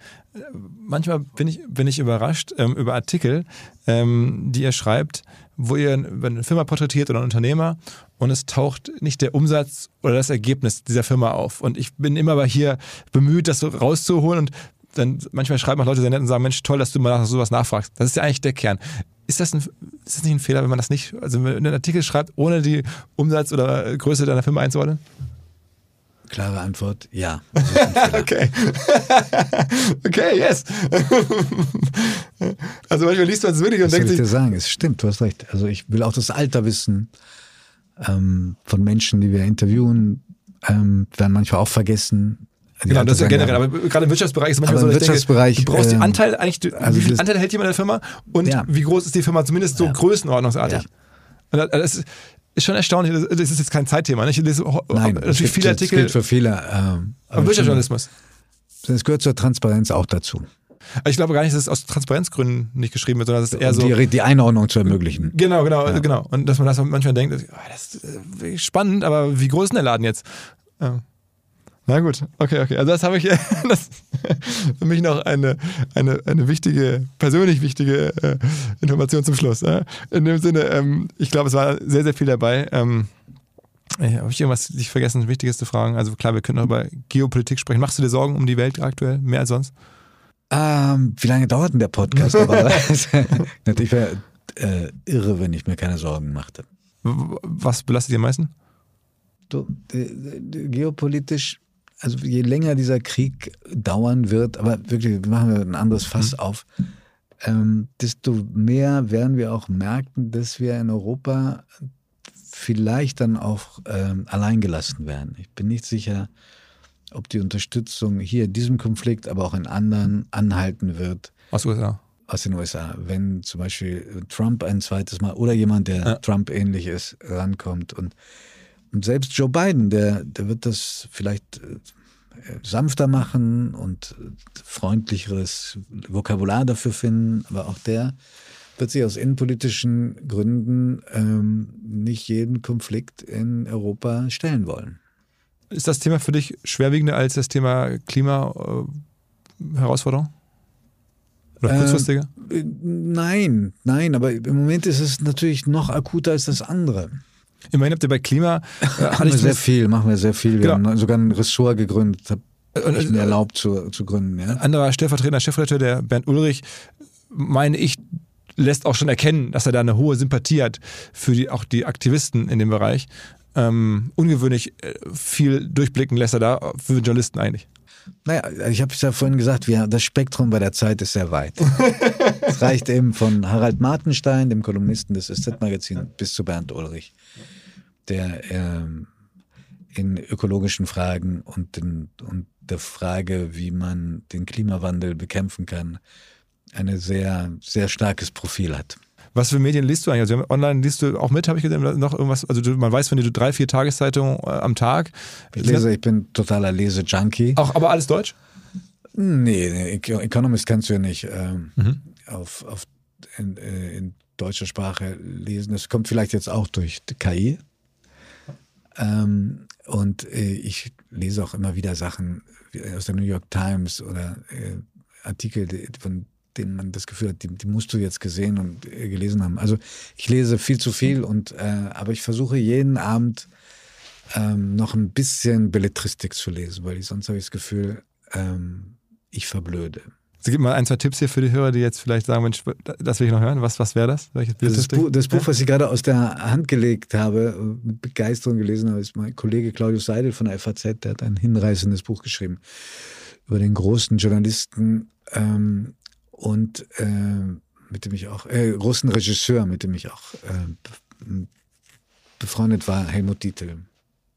Manchmal bin ich, bin ich überrascht ähm, über Artikel, ähm, die ihr schreibt, wo ihr eine Firma porträtiert oder einen Unternehmer und es taucht nicht der Umsatz oder das Ergebnis dieser Firma auf. Und ich bin immer aber hier bemüht, das so rauszuholen und dann manchmal schreiben auch Leute sehr nett und sagen, Mensch, toll, dass du mal nach sowas nachfragst. Das ist ja eigentlich der Kern. Ist das, ein, ist das nicht ein Fehler, wenn man das nicht, also wenn man einen Artikel schreibt, ohne die Umsatz oder Größe deiner Firma einzuordnen? Klare Antwort, ja. okay. okay, yes. also manchmal liest man es wirklich und Was denkt soll ich sich. dir sagen? Es stimmt, du hast recht. Also ich will auch das Alter wissen ähm, von Menschen, die wir interviewen, ähm, werden manchmal auch vergessen. Die Genau, das ist ja generell. Aber gerade im Wirtschaftsbereich ist manchmal so, Wirtschaftsbereich, denke, du brauchst die ähm, Anteile eigentlich, du, also wie viel Anteil hält jemand in der Firma und Ja. wie groß ist die Firma, zumindest so Ja. größenordnungsartig. Ja. Das ist schon erstaunlich, das- das ist jetzt kein Zeitthema. ne? Ich lese Nein, das natürlich viele das Artikel gilt für viele. Ähm, am Wirtschaftsjournalismus. Es gehört zur Transparenz auch dazu. Ich glaube gar nicht, dass es aus Transparenzgründen nicht geschrieben wird, sondern dass es eher so. die, die Einordnung zu ermöglichen. Genau, genau, genau. Und dass man das manchmal denkt, ah, das ist äh, spannend, aber wie groß ist denn der Laden jetzt? Ja. Na gut, okay, okay. Also das habe ich das für mich noch eine, eine, eine wichtige, persönlich wichtige äh, Information zum Schluss. Äh. In dem Sinne, ähm, ich glaube, es war sehr, sehr viel dabei. Ähm, äh, habe ich irgendwas nicht vergessen, Wichtiges zu fragen? Also klar, wir können noch über Geopolitik sprechen. Machst du dir Sorgen um die Welt aktuell, mehr als sonst? Ähm, wie lange dauert denn der Podcast? Aber ich wäre äh, irre, wenn ich mir keine Sorgen machte. Was belastet dich am meisten? Du, äh, äh, geopolitisch, also je länger dieser Krieg dauern wird, aber wirklich, machen wir ein anderes Fass auf, ähm, desto mehr werden wir auch merken, dass wir in Europa vielleicht dann auch ähm, alleingelassen werden. Ich bin nicht sicher, ob die Unterstützung hier in diesem Konflikt, aber auch in anderen anhalten wird Aus den USA. aus den USA. Wenn zum Beispiel Trump ein zweites Mal oder jemand, der Ja. Trump ähnlich ist, rankommt und, und selbst Joe Biden, der, der wird das vielleicht äh, sanfter machen und äh, freundlicheres Vokabular dafür finden, aber auch der wird sich aus innenpolitischen Gründen ähm, nicht jeden Konflikt in Europa stellen wollen. Ist das Thema für dich schwerwiegender als das Thema Klima-Herausforderung? Oder Ähm, kurzfristiger? Äh, Nein, nein, aber im Moment ist es natürlich noch akuter als das andere. Immerhin habt ihr bei Klima. Äh, Machen wir sehr viel, machen wir sehr viel. Wir Genau. haben sogar ein Ressort gegründet, habe Und, ich mir äh, erlaubt zu, zu gründen. Ja? anderer stellvertretender Chefredakteur, der Bernd Ulrich, meine ich, lässt auch schon erkennen, dass er da eine hohe Sympathie hat für die, auch die Aktivisten in dem Bereich. Ähm, ungewöhnlich äh, viel durchblicken lässt er da für Journalisten eigentlich. Naja, ich habe es ja vorhin gesagt, wir, das Spektrum bei der Zeit ist sehr weit. es reicht eben von Harald Martenstein, dem Kolumnisten des SZ-Magazins, bis zu Bernd Ulrich, der ähm, in ökologischen Fragen und, den, und der Frage, wie man den Klimawandel bekämpfen kann, ein sehr, sehr starkes Profil hat. Was für Medien liest du eigentlich? Also online liest du auch mit, habe ich gesehen, noch irgendwas? Also du, man weiß von dir, du drei, vier Tageszeitungen äh, am Tag. Ich lese, ich bin totaler Lese-Junkie. Auch, aber alles Deutsch? Nee, nee, Eco- Economist kannst du ja nicht ähm, Mhm. auf, auf, in, äh, in deutscher Sprache lesen. Das kommt vielleicht jetzt auch durch die KI. Ähm, und äh, ich lese auch immer wieder Sachen aus der New York Times oder äh, Artikel, von denen man das Gefühl hat, die, die musst du jetzt gesehen und äh, gelesen haben. Also ich lese viel zu viel und äh, aber ich versuche jeden Abend ähm, noch ein bisschen Belletristik zu lesen, weil ich sonst habe ich das Gefühl, ähm, ich verblöde. Also gib mal ein, zwei Tipps hier für die Hörer, die jetzt vielleicht sagen, Mensch, das will ich noch hören. Was, was wäre das? Welches Das, Belletristik? Buch, das Buch, was ich gerade aus der Hand gelegt habe, äh, mit Begeisterung gelesen habe, ist mein Kollege Claudius Seidel von der FAZ, der hat ein hinreißendes Buch geschrieben über den großen Journalisten ähm, und äh, mit dem ich auch, äh, großen Regisseur, mit dem ich auch äh, befreundet war, Helmut Dietl.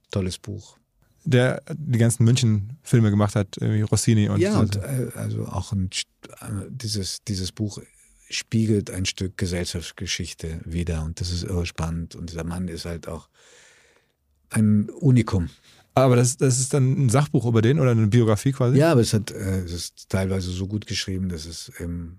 Tolles Buch. Der die ganzen München-Filme gemacht hat, Rossini und ja, so. und äh, also auch ein, äh, dieses, dieses Buch spiegelt ein Stück Gesellschaftsgeschichte wider und das ist irre spannend. Und dieser Mann ist halt auch ein Unikum. Aber das, das ist dann ein Sachbuch über den oder eine Biografie quasi? Ja, aber es, hat, äh, es ist teilweise so gut geschrieben, dass es ähm,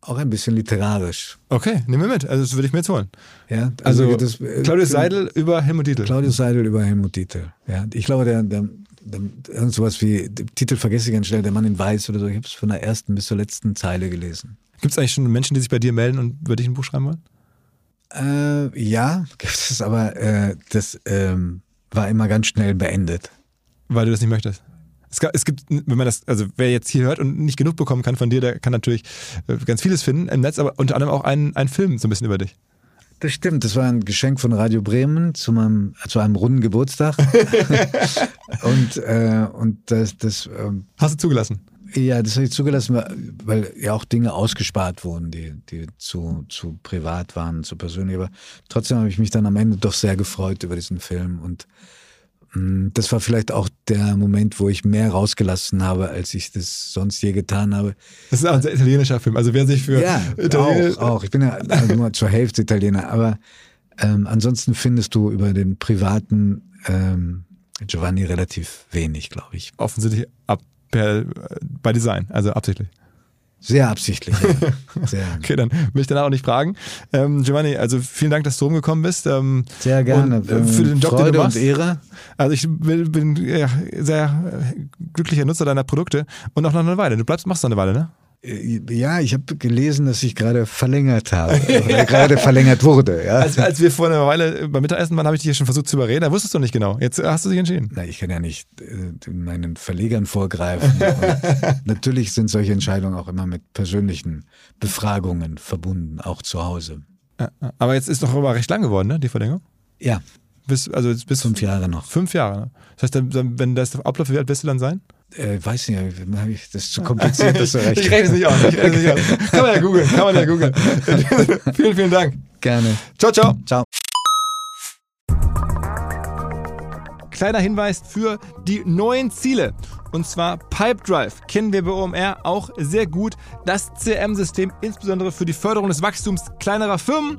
auch ein bisschen literarisch. Okay, nehmen wir mit. Also das würde ich mir jetzt holen. Ja, Also, das, äh, Claudius Seidel über Helmut Dietl. Claudius Seidel über Helmut Dietl. Ja, ich glaube, der, der, der sowas wie Titel vergesse ich ganz schnell, der Mann in Weiß oder so. Ich habe es von der ersten bis zur letzten Zeile gelesen. Gibt es eigentlich schon Menschen, die sich bei dir melden und über dich ein Buch schreiben wollen? Äh, ja, gibt es, aber äh, das ähm, war immer ganz schnell beendet. Weil du das nicht möchtest. Es, es gibt, wenn man das, also wer jetzt hier hört und nicht genug bekommen kann von dir, der kann natürlich äh, ganz vieles finden im Netz, aber unter anderem auch einen, einen Film so ein bisschen über dich. Das stimmt, das war ein Geschenk von Radio Bremen zu meinem zu einem runden Geburtstag. und äh, und das, das ähm, Hast du zugelassen? Ja, das habe ich zugelassen, weil- ja auch Dinge ausgespart wurden, die, die zu, zu privat waren, zu persönlich. Aber trotzdem habe ich mich dann am Ende doch sehr gefreut über diesen Film. Und mh, das war vielleicht auch der Moment, wo ich mehr rausgelassen habe, als ich das sonst je getan habe. Das ist auch ein sehr italienischer Film. Also wer sich für Ja, Italien- auch, auch. Ich bin ja also nur zur Hälfte Italiener. Aber ähm, ansonsten findest du über den privaten ähm, Giovanni relativ wenig, glaube ich. offensichtlich ab, per, bei Design, also absichtlich. Sehr absichtlich. Ja. Sehr. Okay, dann will ich danach auch nicht fragen. Ähm, Giovanni, also vielen Dank, dass du rumgekommen bist. Ähm, Sehr gerne. Und, äh, für den Job, den Freude du machst. und Ehre. Also ich will, bin ja, sehr äh, glücklicher Nutzer deiner Produkte und auch noch eine Weile. Du bleibst, machst noch eine Weile, ne? Äh, Ja, ich habe gelesen, dass ich gerade verlängert habe. Oder gerade verlängert wurde. Ja. Als, als wir vor einer Weile beim Mittagessen waren, habe ich dich hier schon versucht zu überreden. Da wusstest du nicht genau. Jetzt hast du dich entschieden. Na, ich kann ja nicht äh, meinen Verlegern vorgreifen. Natürlich sind solche Entscheidungen auch immer mit persönlichen Befragungen verbunden, auch zu Hause. Ja, ja. Aber jetzt ist doch aber recht lang geworden, ne? Die Verlängerung. Ja, Bis, also bis fünf Jahre noch. Fünf Jahre. Ne? Das heißt, dann, wenn das Ablauf wird, wirst du dann sein? Äh, weiß nicht, ich, das ist zu kompliziert, das zu Ich rechnen. rechne es nicht aus. Ich rechne es nicht aus. Kann man ja googeln. Kann man ja googeln. vielen, vielen Dank. Gerne. Ciao, ciao. Ciao. Kleiner Hinweis für die neuen Ziele. Und zwar Pipedrive kennen wir bei OMR auch sehr gut. Das CRM-System insbesondere für die Förderung des Wachstums kleinerer Firmen.